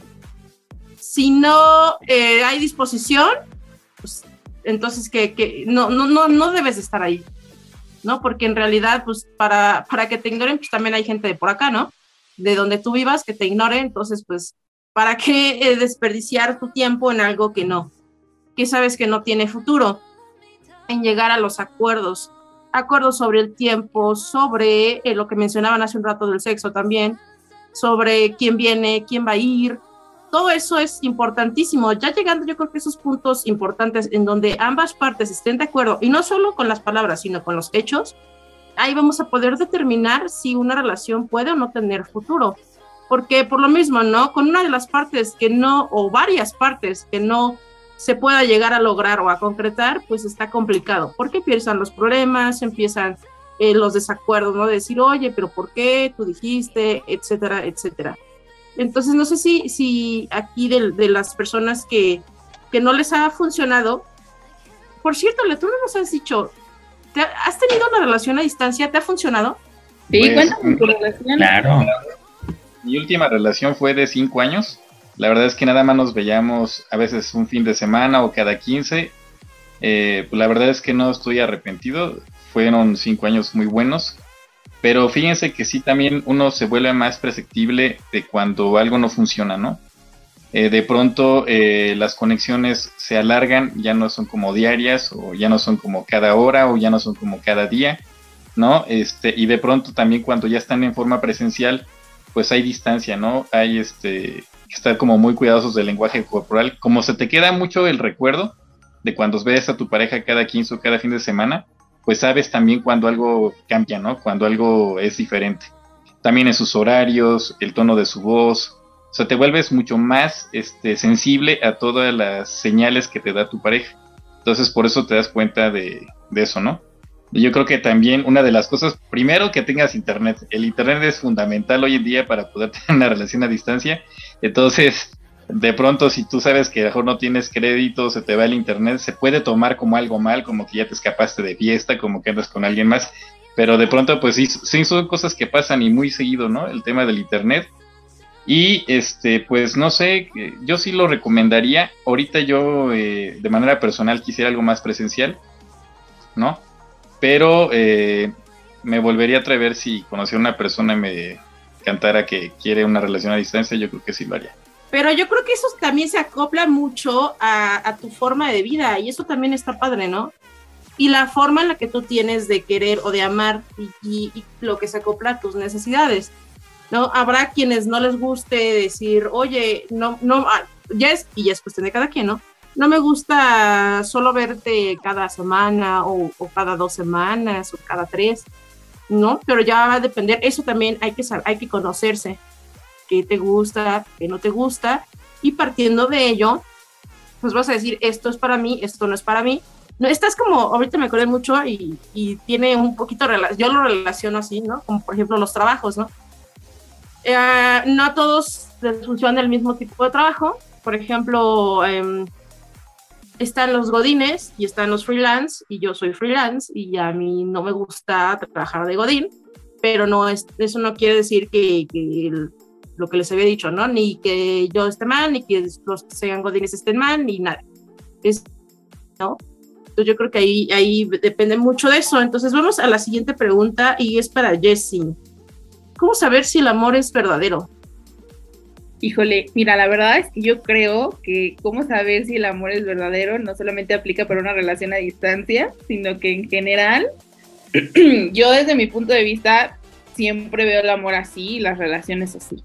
Si no eh, hay disposición, pues entonces que, que, no, no, no, no debes estar ahí. ¿No? Porque en realidad, pues para, para que te ignoren, pues también hay gente de por acá, ¿no? De donde tú vivas, que te ignore, entonces pues ¿Para qué eh, desperdiciar tu tiempo en algo que no? Que sabes que no tiene futuro. En llegar a los acuerdos. Acuerdos sobre el tiempo, sobre eh, lo que mencionaban hace un rato del sexo también, sobre quién viene, quién va a ir. Todo eso es importantísimo. Ya llegando yo creo que esos puntos importantes en donde ambas partes estén de acuerdo, y no solo con las palabras, sino con los hechos, ahí vamos a poder determinar si una relación puede o no tener futuro porque por lo mismo, ¿no? Con una de las partes que no, o varias partes que no se pueda llegar a lograr o a concretar, pues está complicado, porque empiezan los problemas, empiezan eh, los desacuerdos, ¿no? decir, oye, pero ¿por qué tú dijiste, etcétera, etcétera. Entonces, no sé si, si aquí de, de las personas que, que no les ha funcionado, por cierto, Le, tú no nos has dicho, ¿has tenido una relación a distancia? ¿Te ha funcionado? Sí, pues, cuéntame tu relación. Claro mi última relación fue de cinco años La verdad es que nada más nos veíamos a veces un fin de semana o cada 15. Eh, pues la verdad es que no estoy arrepentido. Fueron cinco años muy buenos. Pero fíjense que sí también uno se vuelve más perceptible de cuando algo no funciona, ¿no? Eh, de pronto eh, las conexiones se alargan, ya no son como diarias o ya no son como cada hora o ya no son como cada día, ¿no? Este, y de pronto también cuando ya están en forma presencial, pues hay distancia, ¿no? Hay este, estar como muy cuidadosos del lenguaje corporal. Como se te queda mucho el recuerdo de cuando ves a tu pareja cada 15 o cada fin de semana, pues sabes también cuando algo cambia, ¿no? Cuando algo es diferente. También en sus horarios, el tono de su voz, o sea, te vuelves mucho más este, sensible a todas las señales que te da tu pareja. Entonces, por eso te das cuenta de, eso, ¿no? Yo creo que también una de las cosas, primero que tengas internet. El internet es fundamental hoy en día para poder tener una relación a distancia. Entonces, de pronto, si tú sabes que mejor no tienes crédito, se te va el internet, se puede tomar como algo mal, como que ya te escapaste de fiesta, como que andas con alguien más. Pero de pronto, pues sí, sí son cosas que pasan y muy seguido, ¿no? El tema del internet y este, pues no sé, yo sí lo recomendaría. Ahorita yo eh, de manera personal quisiera algo más presencial, ¿no? Pero eh, me volvería a atrever si conociera una persona y me cantara que quiere una relación a distancia, yo creo que sí lo haría. Pero yo creo que eso también se acopla mucho a, tu forma de vida y eso también está padre, ¿no? Y la forma en la que tú tienes de querer o de amar y lo que se acopla a tus necesidades. ¿no? Habrá quienes no les guste decir, oye, no, no, ah, ya es, y ya es cuestión de cada quien, ¿no? No me gusta solo verte cada semana o, cada dos semanas o cada tres, ¿no? Pero ya va a depender, eso también hay que, hay que conocerse, qué te gusta, qué no te gusta, y partiendo de ello, pues vas a decir, esto es para mí, esto no es para mí. No, estás como, ahorita me acordé mucho y, y tiene un poquito, yo lo relaciono así, ¿no? Como por ejemplo los trabajos, ¿no? Eh, no a todos les funciona el mismo tipo de trabajo. Por ejemplo, em, están los godines y están los freelance y yo soy freelance y a mí no me gusta trabajar de godín, pero no es, eso no quiere decir que, lo que les había dicho, ¿no? Ni que yo esté mal, ni que los que sean godines estén mal, ni nada. Es, ¿no? Entonces yo creo que ahí, ahí depende mucho de eso. Entonces vamos a la siguiente pregunta y es para Jessie. ¿Cómo saber si el amor es verdadero? Híjole, mira, la verdad es que yo creo que cómo saber si el amor es verdadero no solamente aplica para una relación a distancia, sino que en general, yo desde mi punto de vista siempre veo el amor así y las relaciones así.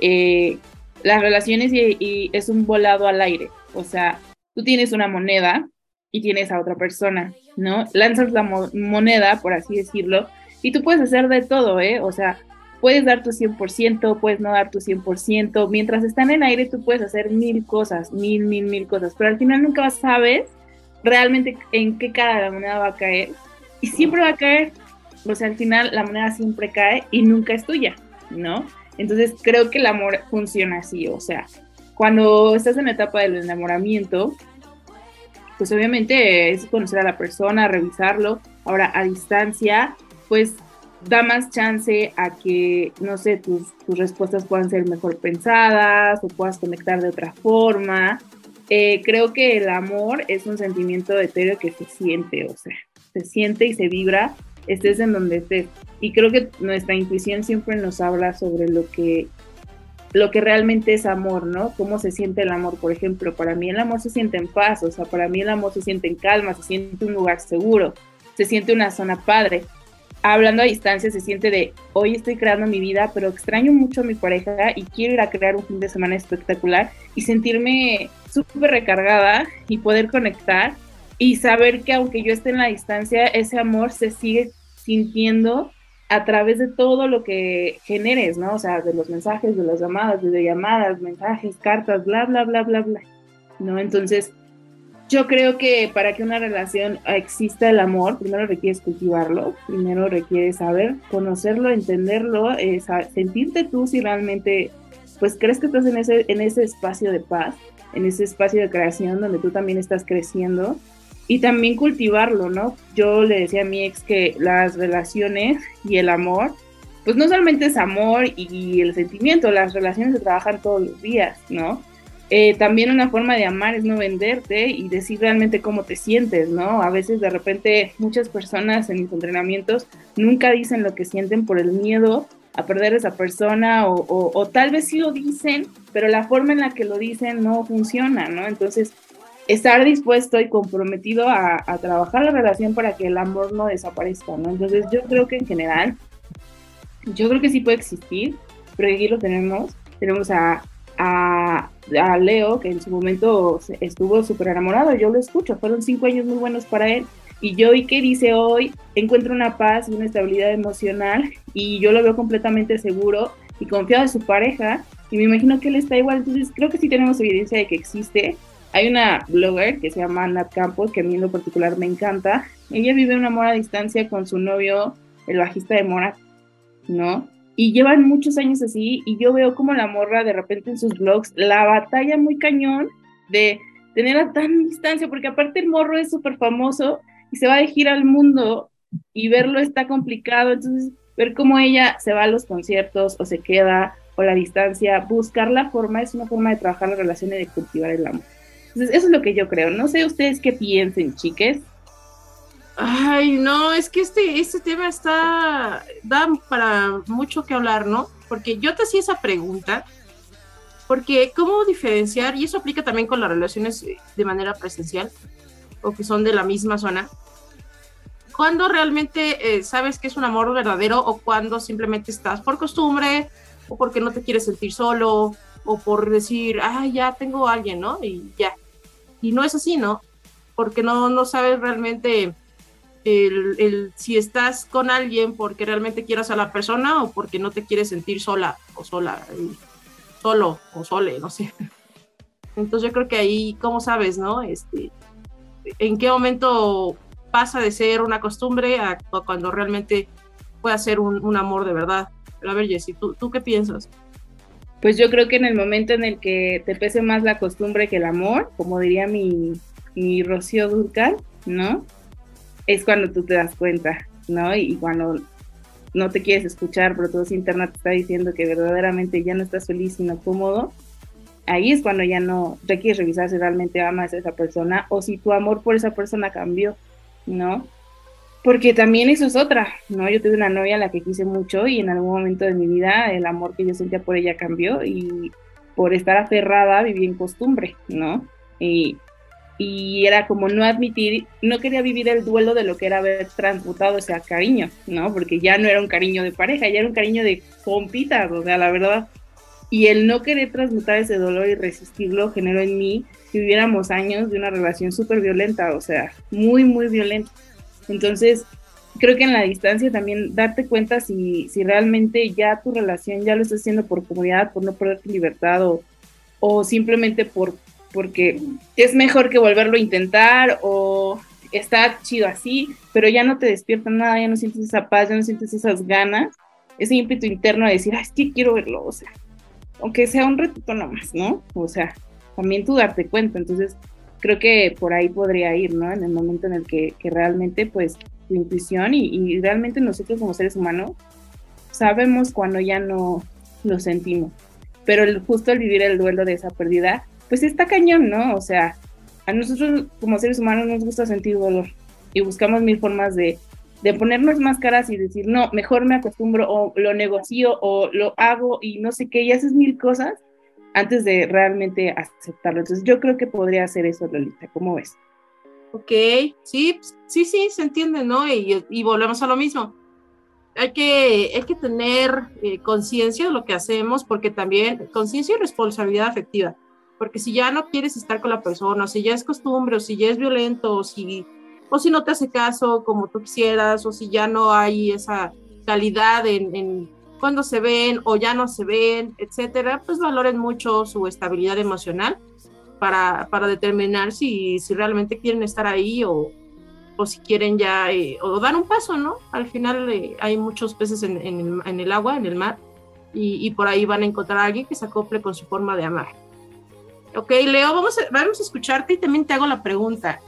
Eh, las relaciones y, es un volado al aire, o sea, tú tienes una moneda y tienes a otra persona, ¿no? Lanzas la moneda, por así decirlo, y tú puedes hacer de todo, ¿eh? O sea, puedes dar tu 100%, puedes no dar tu 100%. Mientras están en aire, tú puedes hacer mil cosas, mil, mil, mil cosas, pero al final nunca sabes realmente en qué cara la moneda va a caer. Y siempre va a caer, o sea, al final la moneda siempre cae y nunca es tuya, ¿no? Entonces creo que el amor funciona así, o sea, cuando estás en la etapa del enamoramiento, pues obviamente es conocer a la persona, revisarlo. Ahora, a distancia, pues da más chance a que, no sé, tus, respuestas puedan ser mejor pensadas o puedas conectar de otra forma. Eh, creo que el amor es un sentimiento etéreo que se siente, o sea, se siente y se vibra, estés en donde estés. Y creo que nuestra intuición siempre nos habla sobre lo que, lo que realmente es amor, ¿no? Cómo se siente el amor, por ejemplo. Para mí el amor se siente en paz, o sea, para mí el amor se siente en calma, se siente un lugar seguro, se siente una zona padre hablando a distancia se siente de hoy estoy creando mi vida, pero extraño mucho a mi pareja y quiero ir a crear un fin de semana espectacular y sentirme súper recargada y poder conectar y saber que aunque yo esté en la distancia, ese amor se sigue sintiendo a través de todo lo que generes, ¿no? O sea, de los mensajes, de las llamadas, de llamadas, mensajes, cartas, bla, bla, bla, bla, bla, ¿no? Entonces, yo creo que para que una relación exista el amor, primero requieres cultivarlo, primero requieres saber, conocerlo, entenderlo, eh, sentirte tú si realmente, pues crees que estás en ese, en ese espacio de paz, en ese espacio de creación donde tú también estás creciendo y también cultivarlo, ¿no? Yo le decía a mi ex que las relaciones y el amor pues no solamente es amor y, el sentimiento, las relaciones se trabajan todos los días, ¿no? Eh, también una forma de amar es no venderte y decir realmente cómo te sientes, ¿no? A veces de repente muchas personas en mis entrenamientos nunca dicen lo que sienten por el miedo a perder a esa persona o, tal vez sí lo dicen, pero la forma en la que lo dicen no funciona, ¿no? Entonces, estar dispuesto y comprometido a, trabajar la relación para que el amor no desaparezca, ¿no? Entonces, yo creo que en general, yo creo que sí puede existir, pero aquí lo tenemos. Tenemos a, a, Leo, que en su momento estuvo súper enamorado, yo lo escucho, fueron cinco años muy buenos para él y yo y que dice hoy, encuentra una paz y una estabilidad emocional y yo lo veo completamente seguro y confiado en su pareja y me imagino que él está igual. Entonces creo que sí tenemos evidencia de que existe. Hay una blogger que se llama Nat Campos, que a mí en lo particular me encanta. Ella vive un amor a distancia con su novio, el bajista de Mora, ¿no? Y llevan muchos años así y yo veo como la morra de repente en sus blogs la batalla muy cañón de tener a tan distancia, porque aparte el morro es súper famoso y se va de gira al mundo y verlo está complicado, entonces ver cómo ella se va a los conciertos o se queda o la distancia, buscar la forma es una forma de trabajar la relación y de cultivar el amor. Entonces eso es lo que yo creo. No sé ustedes qué piensen, chiques. Ay, no, es que este, este tema está, da para mucho que hablar, ¿no? Porque yo te hacía esa pregunta, porque ¿cómo diferenciar? Y eso aplica también con las relaciones de manera presencial, o que son de la misma zona, ¿cuándo realmente eh, sabes que es un amor verdadero o cuando simplemente estás por costumbre o porque no te quieres sentir solo o por decir, ah, ya tengo a alguien, ¿no? Y ya. Y no es así, ¿no? Porque no, no sabes realmente el, si estás con alguien porque realmente quieras a la persona o porque no te quieres sentir sola o sola, solo o sole, no sé. Entonces yo creo que ahí, ¿cómo sabes, no? Este, en qué momento pasa de ser una costumbre a, cuando realmente puede ser un, amor de verdad. Pero a ver, Jessy, ¿tú, ¿tú qué piensas? Pues yo creo que en el momento en el que te pese más la costumbre que el amor, como diría mi, mi Rocío Durcal, ¿no? Es cuando tú te das cuenta, ¿no? Y, cuando no te quieres escuchar, pero todo ese internet te está diciendo que verdaderamente ya no estás feliz sino cómodo, ahí es cuando ya no te quieres revisar si realmente amas a esa persona o si tu amor por esa persona cambió, ¿no? Porque también eso es otra, ¿no? Yo tuve una novia a la que quise mucho y en algún momento de mi vida el amor que yo sentía por ella cambió y por estar aferrada viví en costumbre, ¿no? Y, y era como no admitir, no quería vivir el duelo de lo que era haber transmutado ese cariño, ¿no? Porque ya no era un cariño de pareja, ya era un cariño de compitas, o sea, la verdad y el no querer transmutar ese dolor y resistirlo generó en mí que viviéramos años de una relación súper violenta, o sea, muy, muy violenta. Entonces, creo que en la distancia también darte cuenta si, si realmente ya tu relación ya lo estás haciendo por comodidad, por no perder tu libertad o, o simplemente por porque es mejor que volverlo a intentar o está chido así, pero ya no te despierta nada, ya no sientes esa paz, ya no sientes esas ganas, ese ímpetu interno de decir, ay, es que quiero verlo, o sea, aunque sea un ratito nomás, ¿no? O sea, también tú darte cuenta. Entonces, creo que por ahí podría ir, ¿no? En el momento en el que, realmente, pues, tu intuición y, realmente nosotros como seres humanos sabemos cuando ya no lo sentimos. Pero el, justo el vivir el duelo de esa pérdida, pues está cañón, ¿no? O sea, a nosotros como seres humanos nos gusta sentir dolor y buscamos mil formas de, de ponernos máscaras y decir, no, mejor me acostumbro o lo negocio o lo hago y no sé qué, y haces mil cosas antes de realmente aceptarlo. Entonces yo creo que podría hacer eso, Lolita, ¿cómo ves? Ok, sí, sí, sí, se entiende, ¿no? Y, volvemos a lo mismo. Hay que, hay que tener eh, conciencia de lo que hacemos, porque también conciencia y responsabilidad afectiva. Porque si ya no quieres estar con la persona, si ya es costumbre, o si ya es violento, o si o si no te hace caso como tú quisieras, o si ya no hay esa calidad en, cuando se ven o ya no se ven, etcétera, pues valoren mucho su estabilidad emocional para, para determinar si, si realmente quieren estar ahí o, o si quieren ya, eh, o dar un paso, ¿no? Al final eh, hay muchos peces en, en, el, agua, en el mar, y, y, por ahí van a encontrar a alguien que se acople con su forma de amar. Ok, Leo, vamos a, vamos a escucharte y también te hago la pregunta.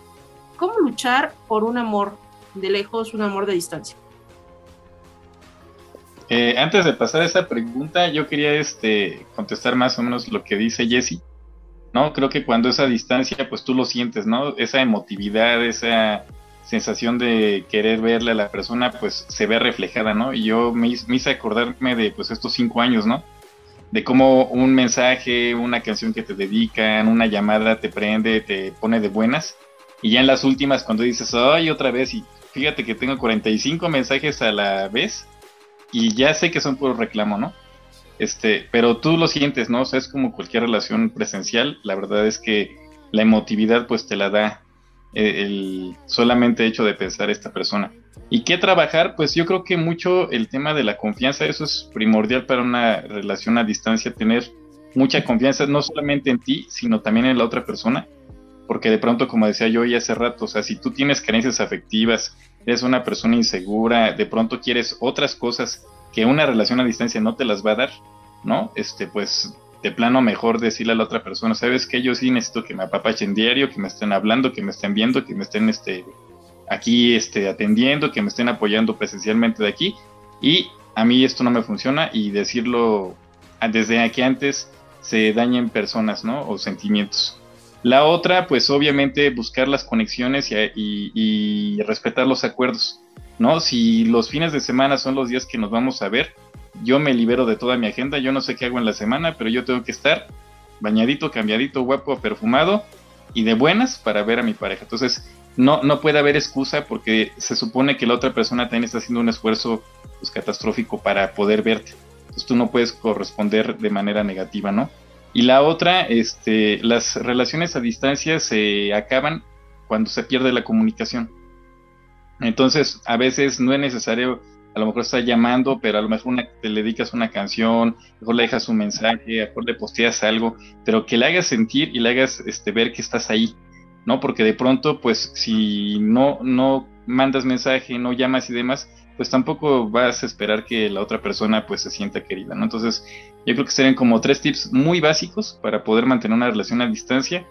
¿Cómo luchar por un amor de lejos, un amor de distancia? Eh, antes de pasar a esa pregunta, yo quería este, contestar más o menos lo que dice Jesse. ¿no? Creo que cuando esa distancia, pues tú lo sientes, ¿no? Esa emotividad, esa sensación de querer verle a la persona, pues se ve reflejada, ¿no? Y yo me, hice acordarme de, pues, estos cinco años, ¿no? De cómo un mensaje, una canción que te dedican, una llamada te prende, te pone de buenas. Y ya en las últimas, cuando dices, ay, otra vez, y fíjate que tengo 45 mensajes a la vez, y ya sé que son por reclamo, ¿no? Este, pero tú lo sientes, ¿no? O sea, es como cualquier relación presencial, la verdad es que la emotividad pues te la da eh, el, solamente hecho de pensar esta persona. ¿Y qué trabajar? Pues yo creo que mucho el tema de la confianza, eso es primordial para una relación a distancia, tener mucha confianza no solamente en ti, sino también en la otra persona, porque de pronto, como decía yo ya hace rato, o sea, si tú tienes carencias afectivas, eres una persona insegura, de pronto quieres otras cosas que una relación a distancia no te las va a dar, ¿no? Este, pues de plano mejor decirle a la otra persona, sabes que yo sí necesito que me apapachen diario, que me estén hablando, que me estén viendo, que me estén este, aquí este, atendiendo, que me estén apoyando presencialmente de aquí. Y a mí esto no me funciona y decirlo desde aquí antes se dañen personas, ¿no? O sentimientos. La otra, pues obviamente buscar las conexiones y respetar los acuerdos. ¿no? Si los fines de semana son los días que nos vamos a ver, yo me libero de toda mi agenda, yo no sé qué hago en la semana, pero yo tengo que estar bañadito, cambiadito, guapo, perfumado y de buenas para ver a mi pareja. Entonces, no, no puede haber excusa porque se supone que la otra persona también está haciendo un esfuerzo pues, catastrófico para poder verte. Entonces tú no puedes corresponder de manera negativa, ¿no? Y la otra, este, las relaciones a distancia se acaban cuando se pierde la comunicación. Entonces, a veces no es necesario, a lo mejor estar llamando, pero a lo mejor te le dedicas una canción, mejor le dejas un mensaje, mejor le posteas algo, pero que le hagas sentir y le hagas este, ver que estás ahí, ¿no? Porque de pronto, pues, si no, no mandas mensaje, no llamas y demás, pues tampoco vas a esperar que la otra persona pues se sienta querida, ¿no? Entonces, yo creo que serían como tres tips muy básicos para poder mantener una relación a distancia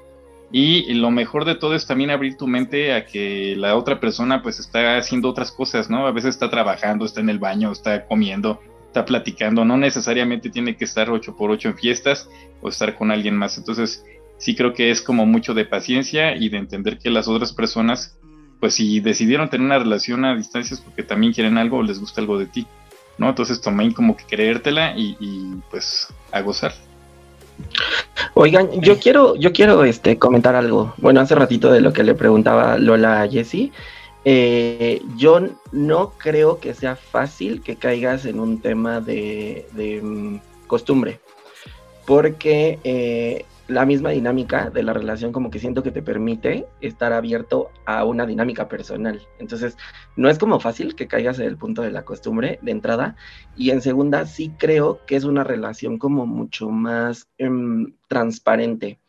y lo mejor de todo es también abrir tu mente a que la otra persona pues está haciendo otras cosas, ¿no? A veces está trabajando, está en el baño, está comiendo, está platicando, no necesariamente tiene que estar ocho por ocho en fiestas o estar con alguien más. Entonces, sí creo que es como mucho de paciencia y de entender que las otras personas, pues si decidieron tener una relación a distancias porque también quieren algo o les gusta algo de ti, ¿no? Entonces también como que creértela y, y pues a gozar. Oigan, yo quiero, yo quiero este, comentar algo. Bueno, hace ratito de lo que le preguntaba Lola a Jessie. Eh, yo no creo que sea fácil que caigas en un tema de, de mm, costumbre. Porque eh, la misma dinámica de la relación como que siento que te permite estar abierto a una dinámica personal. Entonces, no es como fácil que caigas en el punto de la costumbre de entrada. Y en segunda, sí creo que es una relación como mucho más em, transparente.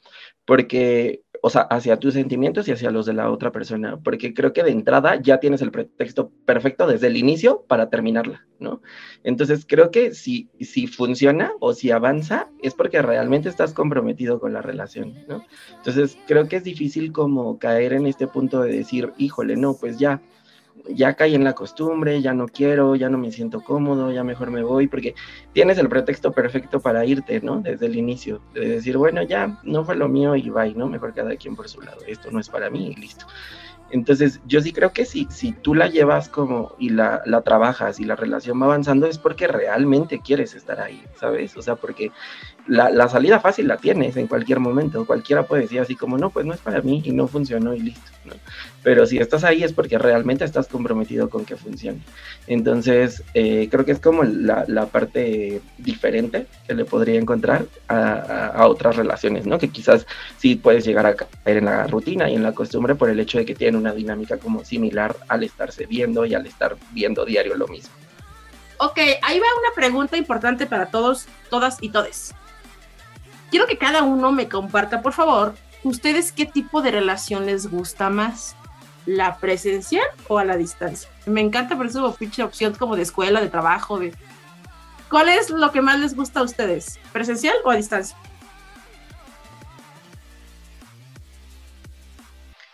Porque o sea, hacia tus sentimientos y hacia los de la otra persona, porque creo que de entrada ya tienes el pretexto perfecto desde el inicio para terminarla, ¿no? Entonces creo que si, si funciona o si avanza es porque realmente estás comprometido con la relación, ¿no? Entonces creo que es difícil como caer en este punto de decir, híjole, no, pues ya, ya caí en la costumbre, ya no quiero, ya no me siento cómodo, ya mejor me voy, porque tienes el pretexto perfecto para irte, ¿no? Desde el inicio, de decir, bueno, ya no fue lo mío y bye, ¿no? Mejor cada quien por su lado, esto no es para mí y listo. Entonces, yo sí creo que si, si tú la llevas como y la, la, trabajas y la relación va avanzando es porque realmente quieres estar ahí, ¿sabes? O sea, porque la, la, salida fácil la tienes en cualquier momento, cualquiera puede decir así como, no, pues no es para mí y no funcionó y listo, ¿no? Pero si estás ahí es porque realmente estás comprometido con que funcione. Entonces, eh, creo que es como la, parte diferente que le podría encontrar a, a, otras relaciones, ¿no? Que quizás sí puedes llegar a caer en la rutina y en la costumbre por el hecho de que tienen una dinámica como similar al estarse viendo y al estar viendo diario lo mismo. Ok, ahí va una pregunta importante para todos, todas y todes. Quiero que cada uno me comparta, por favor, ustedes qué tipo de relación les gusta más, la presencial o a la distancia. Me encanta por eso pinche opción como de escuela, de trabajo, de ¿Cuál es lo que más les gusta a ustedes? ¿Presencial o a distancia?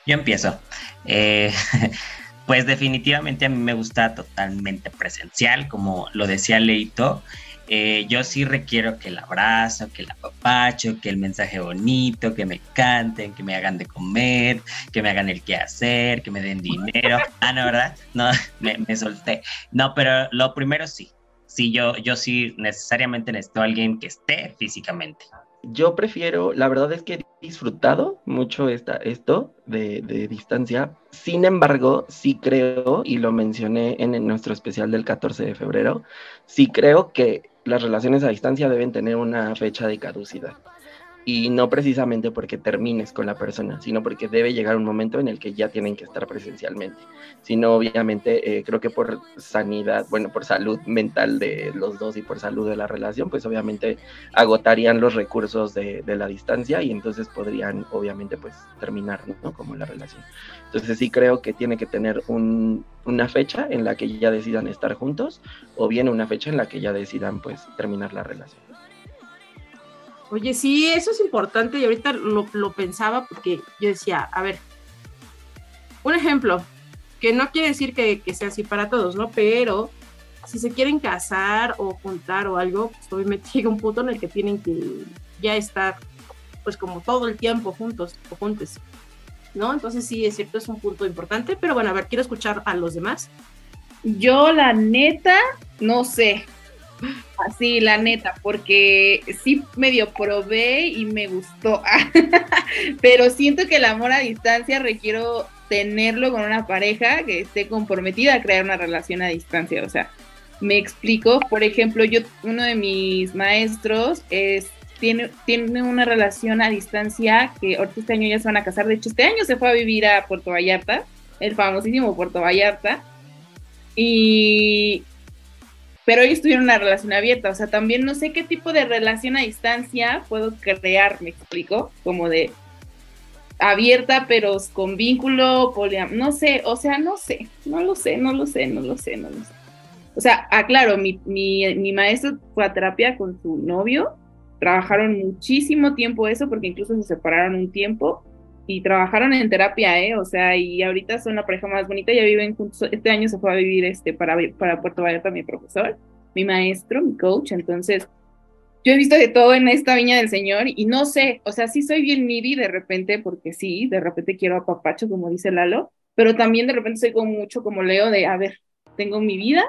Yo empiezo. Eh, pues definitivamente a mí me gusta totalmente presencial, como lo decía Leito. Eh, yo sí requiero que el abrazo, que el apapacho, que el mensaje bonito, que me canten, que me hagan de comer, que me hagan el quehacer, que me den dinero. Ah, no, ¿verdad? No, me, me solté. No, pero lo primero sí. Sí, yo, yo sí necesariamente necesito a alguien que esté físicamente. Yo prefiero, la verdad es que he disfrutado mucho esta, esto de, de, distancia. Sin embargo, sí creo, y lo mencioné en nuestro especial del 14 de febrero, sí creo que las relaciones a distancia deben tener una fecha de caducidad y no precisamente porque termines con la persona, sino porque debe llegar un momento en el que ya tienen que estar presencialmente. Sino, obviamente, eh, creo que por sanidad, bueno, por salud mental de los dos y por salud de la relación, pues obviamente agotarían los recursos de, de la distancia y entonces podrían, obviamente, pues terminar, ¿no? Como la relación. Entonces sí creo que tiene que tener un, una fecha en la que ya decidan estar juntos o bien una fecha en la que ya decidan, pues, terminar la relación. Oye, sí, eso es importante y ahorita lo, lo, pensaba porque yo decía, a ver, un ejemplo, que no quiere decir que, que, sea así para todos, ¿no? Pero si se quieren casar o juntar o algo, pues obviamente llega un punto en el que tienen que ya estar, pues como todo el tiempo juntos o juntos, ¿no? Entonces sí, es cierto, es un punto importante, pero bueno, a ver, quiero escuchar a los demás. Yo la neta, no sé, Así, la neta, porque sí medio probé y me gustó, pero siento que el amor a distancia requiero tenerlo con una pareja que esté comprometida a crear una relación a distancia, o sea, me explico, por ejemplo, yo, uno de mis maestros es, tiene, tiene una relación a distancia que ahorita este año ya se van a casar, de hecho este año se fue a vivir a Puerto Vallarta, el famosísimo Puerto Vallarta, y pero ellos tuvieron una relación abierta, o sea, también no sé qué tipo de relación a distancia puedo crear, me explico, como de abierta, pero con vínculo, poliam no sé, o sea, no sé, no lo sé, no lo sé, no lo sé, no lo sé. O sea, aclaro, mi, mi, mi maestro fue a terapia con su novio, trabajaron muchísimo tiempo eso, porque incluso se separaron un tiempo, y trabajaron en terapia, ¿eh? O sea, y ahorita son la pareja más bonita, ya viven juntos, este año se fue a vivir este, para, para Puerto Vallarta mi profesor, mi maestro, mi coach, entonces yo he visto de todo en esta viña del Señor y no sé, o sea, sí soy bien needy de repente, porque sí, de repente quiero a papacho, como dice Lalo, pero también de repente soy como mucho como Leo de, a ver, tengo mi vida,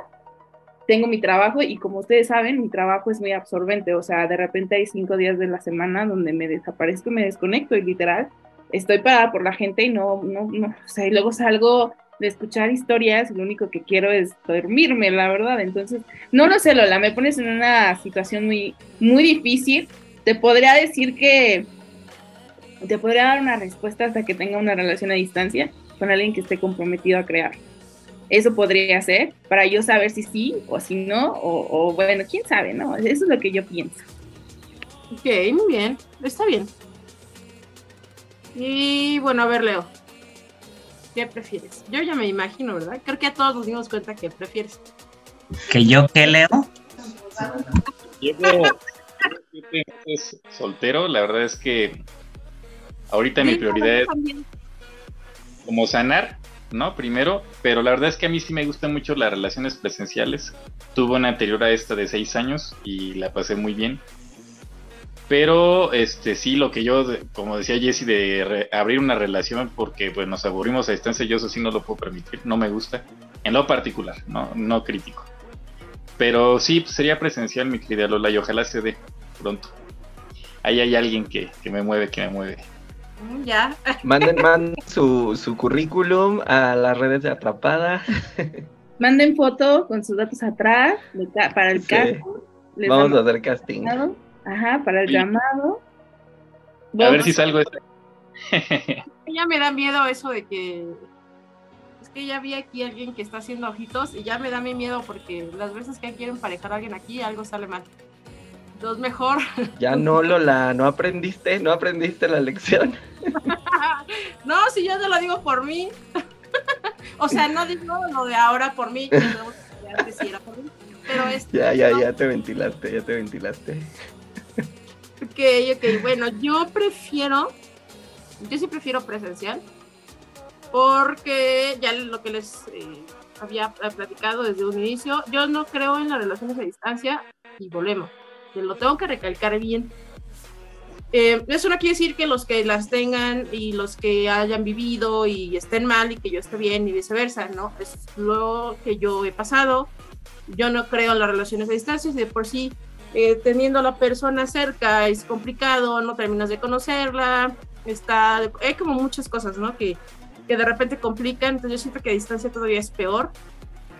tengo mi trabajo y como ustedes saben, mi trabajo es muy absorbente, o sea, de repente hay cinco días de la semana donde me desaparezco me desconecto y literal estoy parada por la gente y no, no, no, o sea, y luego salgo de escuchar historias lo único que quiero es dormirme, la verdad. Entonces, no lo sé, Lola, me pones en una situación muy, muy difícil. Te podría decir que te podría dar una respuesta hasta que tenga una relación a distancia con alguien que esté comprometido a crear. Eso podría ser para yo saber si sí o si no, o, o bueno, quién sabe, ¿no? Eso es lo que yo pienso. Ok, muy bien, está bien. Y bueno, a ver, Leo. ¿Qué prefieres? Yo ya me imagino, ¿verdad? Creo que a todos nos dimos cuenta que prefieres. ¿Que yo qué, Leo? Yo es soltero, la verdad es que ahorita mi prioridad es como sanar, ¿no? Primero, pero la verdad es que a mí sí me gustan mucho las relaciones presenciales. Tuve una anterior a esta de seis años y la pasé muy bien. Pero este sí, lo que yo, como decía Jesse, de abrir una relación porque pues nos aburrimos a distancia, yo eso sí no lo puedo permitir, no me gusta, en lo particular, no, no crítico. Pero sí, pues, sería presencial, mi querida Lola, y ojalá se dé pronto. Ahí hay alguien que, que me mueve, que me mueve. Mm, ya. Manden, manden su, su currículum a las redes de Atrapada. Manden foto con sus datos atrás para el Sí. caso. Les Vamos a hacer casting. Ajá, para el Sí. llamado. A ver si salgo. Ya me da miedo eso de que. Es que ya vi aquí a alguien que está haciendo ojitos y ya me da mi miedo porque las veces que quieren emparejar a alguien aquí, algo sale mal. Entonces, mejor. Ya no, Lola, no aprendiste, no aprendiste la lección. no, si yo no lo digo por mí. o sea, no digo lo de ahora por mí, que no, que antes sí era por mí. Pero este, Ya, ya, ya te ventilaste, ya te ventilaste. Ok, ok, bueno, yo prefiero, yo sí prefiero presencial, porque ya lo que les eh, había platicado desde un inicio, yo no creo en las relaciones a distancia y volvemos, lo tengo que recalcar bien. Eh, eso no quiere decir que los que las tengan y los que hayan vivido y estén mal y que yo esté bien y viceversa, ¿no? Es lo que yo he pasado. Yo no creo en las relaciones a distancia y de por sí eh, teniendo a la persona cerca es complicado, no terminas de conocerla, está, hay como muchas cosas, ¿no? Que, que de repente complican, entonces yo siento que a distancia todavía es peor.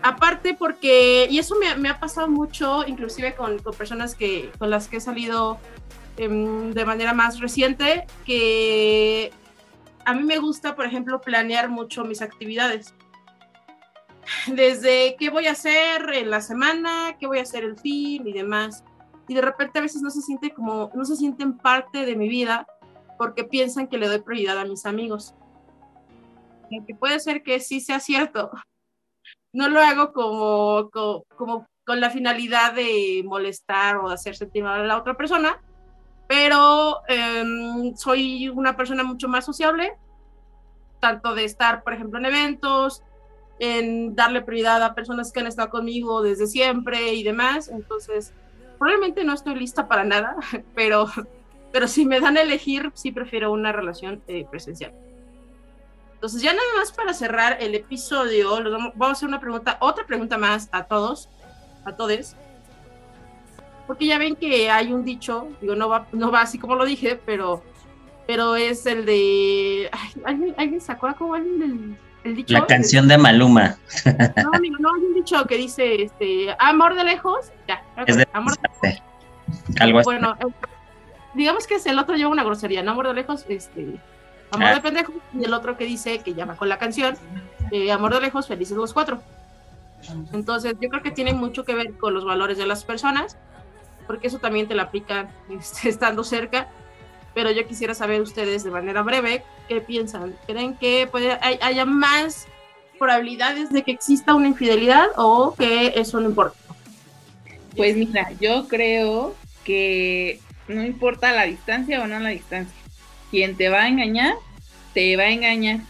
Aparte porque, y eso me, me ha pasado mucho, inclusive con, con, personas que, con las que he salido eh, de manera más reciente, que a mí me gusta, por ejemplo, planear mucho mis actividades. Desde qué voy a hacer en la semana, qué voy a hacer el fin y demás y de repente a veces no se siente como, no se sienten parte de mi vida porque piensan que le doy prioridad a mis amigos. Que puede ser que sí sea cierto. No lo hago como, como, con la finalidad de molestar o de hacer sentir mal a la otra persona, pero em, soy una persona mucho más sociable, tanto de estar, por ejemplo, en eventos, en darle prioridad a personas que han estado conmigo desde siempre y demás. Entonces, probablemente no estoy lista para nada, pero, pero si me dan a elegir, sí prefiero una relación eh, presencial. Entonces, ya nada más para cerrar el episodio, vamos, a hacer una pregunta, otra pregunta más a todos, a todos. Porque ya ven que hay un dicho, digo, no va, no va así como lo dije, pero, pero es el de. ¿alguien, ¿Alguien se acuerda como alguien del la canción de Maluma. No, amigo, no, hay un dicho que dice, este, amor de lejos, ya. Es de amor de. Algo así. Bueno, eh, digamos que es el otro lleva una grosería, ¿no? Amor de lejos, este, amor de ah. pendejo, y el otro que dice, que llama con la canción, eh, amor de lejos, felices los cuatro. Entonces, yo creo que tiene mucho que ver con los valores de las personas, porque eso también te lo aplica este, estando cerca pero yo quisiera saber ustedes de manera breve qué piensan. ¿Creen que puede, haya más probabilidades de que exista una infidelidad o que eso no importa? Pues mira, yo creo que no importa la distancia o no la distancia. Quien te va a engañar, te va a engañar.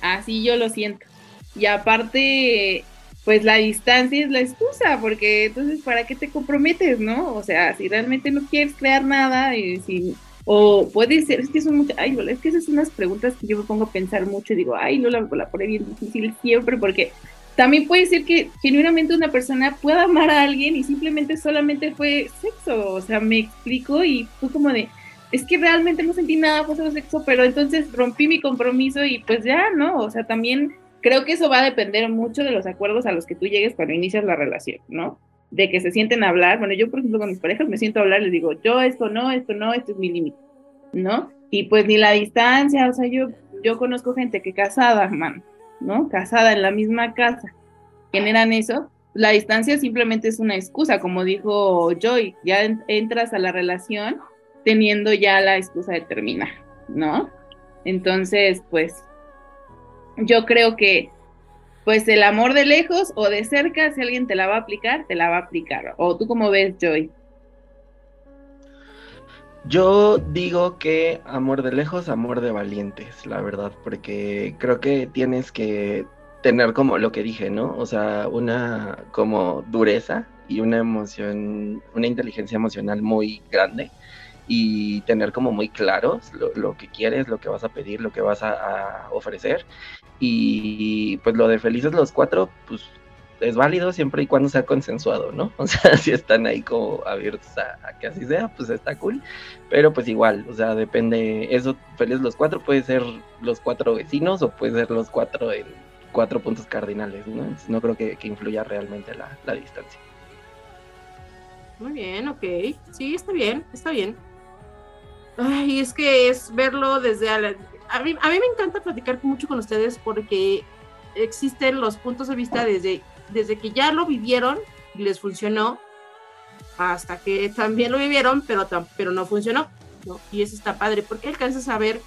Así yo lo siento. Y aparte, pues la distancia es la excusa, porque entonces, ¿para qué te comprometes, no? O sea, si realmente no quieres crear nada y si o puede ser, es que son muchas, ay, es que esas son unas preguntas que yo me pongo a pensar mucho y digo, ay, no la, la pone bien difícil siempre, porque también puede ser que genuinamente una persona pueda amar a alguien y simplemente solamente fue sexo, o sea, me explico y fue como de, es que realmente no sentí nada, fue solo sexo, pero entonces rompí mi compromiso y pues ya, ¿no? O sea, también creo que eso va a depender mucho de los acuerdos a los que tú llegues cuando inicias la relación, ¿no? de que se sienten hablar. Bueno, yo, por ejemplo, con mis parejas me siento a hablar, les digo, yo esto no, esto no, esto es mi límite, ¿no? Y pues ni la distancia, o sea, yo, yo conozco gente que casada, man, ¿no? Casada en la misma casa, generan eso. La distancia simplemente es una excusa, como dijo Joy, ya entras a la relación teniendo ya la excusa de terminar, ¿no? Entonces, pues, yo creo que pues el amor de lejos o de cerca, si alguien te la va a aplicar, te la va a aplicar. ¿O tú cómo ves, Joy? Yo digo que amor de lejos, amor de valientes, la verdad, porque creo que tienes que tener como lo que dije, ¿no? O sea, una como dureza y una emoción, una inteligencia emocional muy grande y tener como muy claros lo, que quieres, lo que vas a pedir, lo que vas a, ofrecer. Y pues lo de felices los cuatro, pues es válido siempre y cuando sea consensuado, ¿no? O sea, si están ahí como abiertos a, que así sea, pues está cool. Pero pues igual, o sea, depende, eso, felices los cuatro, puede ser los cuatro vecinos o puede ser los cuatro en cuatro puntos cardinales, ¿no? no creo que, influya realmente la, la distancia. Muy bien, ok. Sí, está bien, está bien. Ay, es que es verlo desde... A, mí, a mí me encanta platicar mucho con ustedes porque existen los puntos de vista desde, desde que ya lo vivieron y les funcionó hasta que también lo vivieron, pero, pero no funcionó. Y eso está padre, porque alcanzas a ver,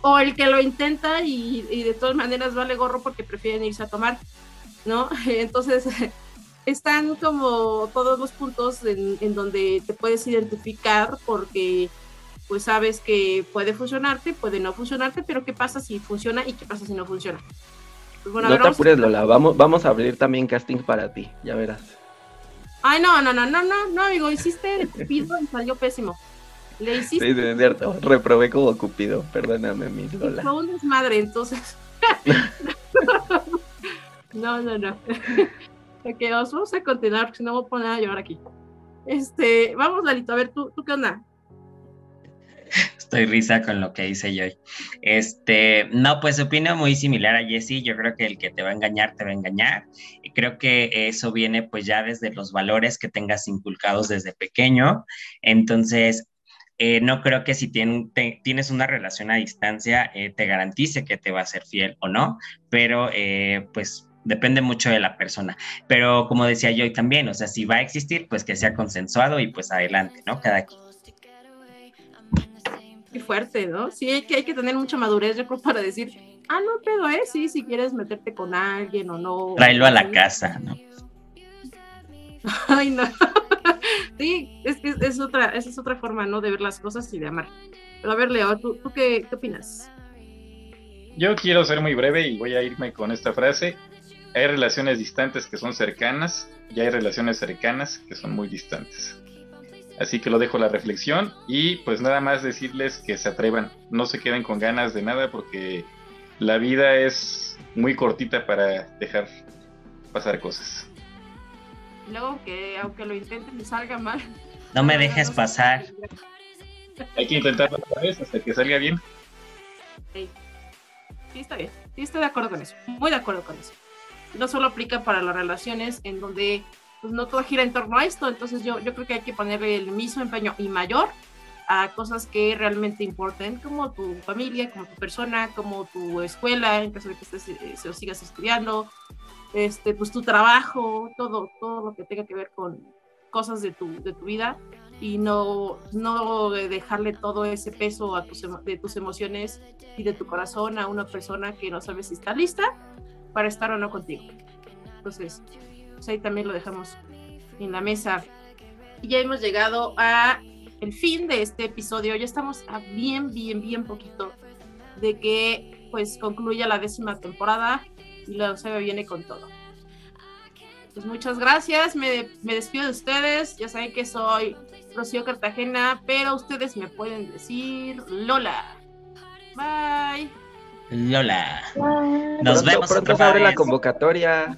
o el que lo intenta y, de todas maneras vale gorro porque prefieren irse a tomar, ¿no? Entonces, están como todos los puntos en, en donde te puedes identificar porque pues sabes que puede funcionarte, puede no funcionarte, pero ¿qué pasa si funciona y qué pasa si no funciona? Pues no te apures, Lola, vamos, vamos a abrir también casting para ti, ya verás. Ay, no, no, no, no, no, no, amigo, hiciste el cupido y salió pésimo. Le hiciste. Sí, es cierto, reprobé como cupido, perdóname, mi Lola. Fue un desmadre, entonces. no, no, no. ok, vamos a continuar, porque si no voy a poner a llorar aquí. Este, vamos, Lalito, a ver, ¿tú, tú qué onda? Estoy risa con lo que hice yo. Este, no, pues opino muy similar a Jesse. Yo creo que el que te va a engañar, te va a engañar. Y creo que eso viene pues ya desde los valores que tengas inculcados desde pequeño. Entonces, eh, no creo que si tienes una relación a distancia eh, te garantice que te va a ser fiel o no, pero eh, pues depende mucho de la persona. Pero como decía yo también, o sea, si va a existir, pues que sea consensuado y pues adelante, ¿no? Cada quien fuerte, ¿no? Sí, hay que, hay que tener mucha madurez, yo creo, para decir, ah, no, pero eh, sí, si quieres meterte con alguien o no. Tráelo a la casa, ¿no? Ay, no. sí, es que es, otra, esa es otra forma, ¿no? De ver las cosas y de amar. Pero a ver, Leo, ¿tú, tú qué, qué opinas? Yo quiero ser muy breve y voy a irme con esta frase. Hay relaciones distantes que son cercanas y hay relaciones cercanas que son muy distantes. Así que lo dejo la reflexión y pues nada más decirles que se atrevan, no se queden con ganas de nada porque la vida es muy cortita para dejar pasar cosas. Luego que aunque lo intenten salga mal. No me dejes pasar. Hay que intentarlo otra vez hasta que salga bien. Sí. sí, está bien. Sí, estoy de acuerdo con eso. Muy de acuerdo con eso. No solo aplica para las relaciones en donde pues no todo gira en torno a esto, entonces yo, yo creo que hay que ponerle el mismo empeño y mayor a cosas que realmente importen, como tu familia, como tu persona, como tu escuela, en caso de que estés, eh, sigas estudiando, este, pues tu trabajo, todo, todo lo que tenga que ver con cosas de tu, de tu vida y no, no dejarle todo ese peso a tus, de tus emociones y de tu corazón a una persona que no sabes si está lista para estar o no contigo. Entonces, pues ahí también lo dejamos en la mesa. Y ya hemos llegado a el fin de este episodio. Ya estamos a bien, bien, bien poquito de que pues concluya la décima temporada y la se viene con todo. Pues muchas gracias, me, me, despido de ustedes. Ya saben que soy Rocío Cartagena, pero ustedes me pueden decir Lola. Bye. Lola. Nos vemos. Pronto se abre la convocatoria.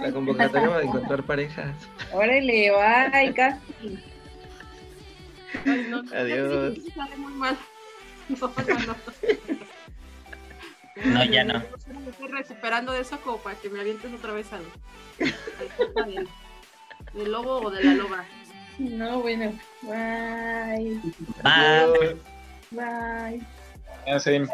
La convocatoria para encontrar parejas. Órale, bye, casi. Adiós. No, ya no. Me estoy recuperando de eso como para que me avientes otra vez al, al del, lobo o de la loba. No, bueno. Bye. Bye. Bye. Bye.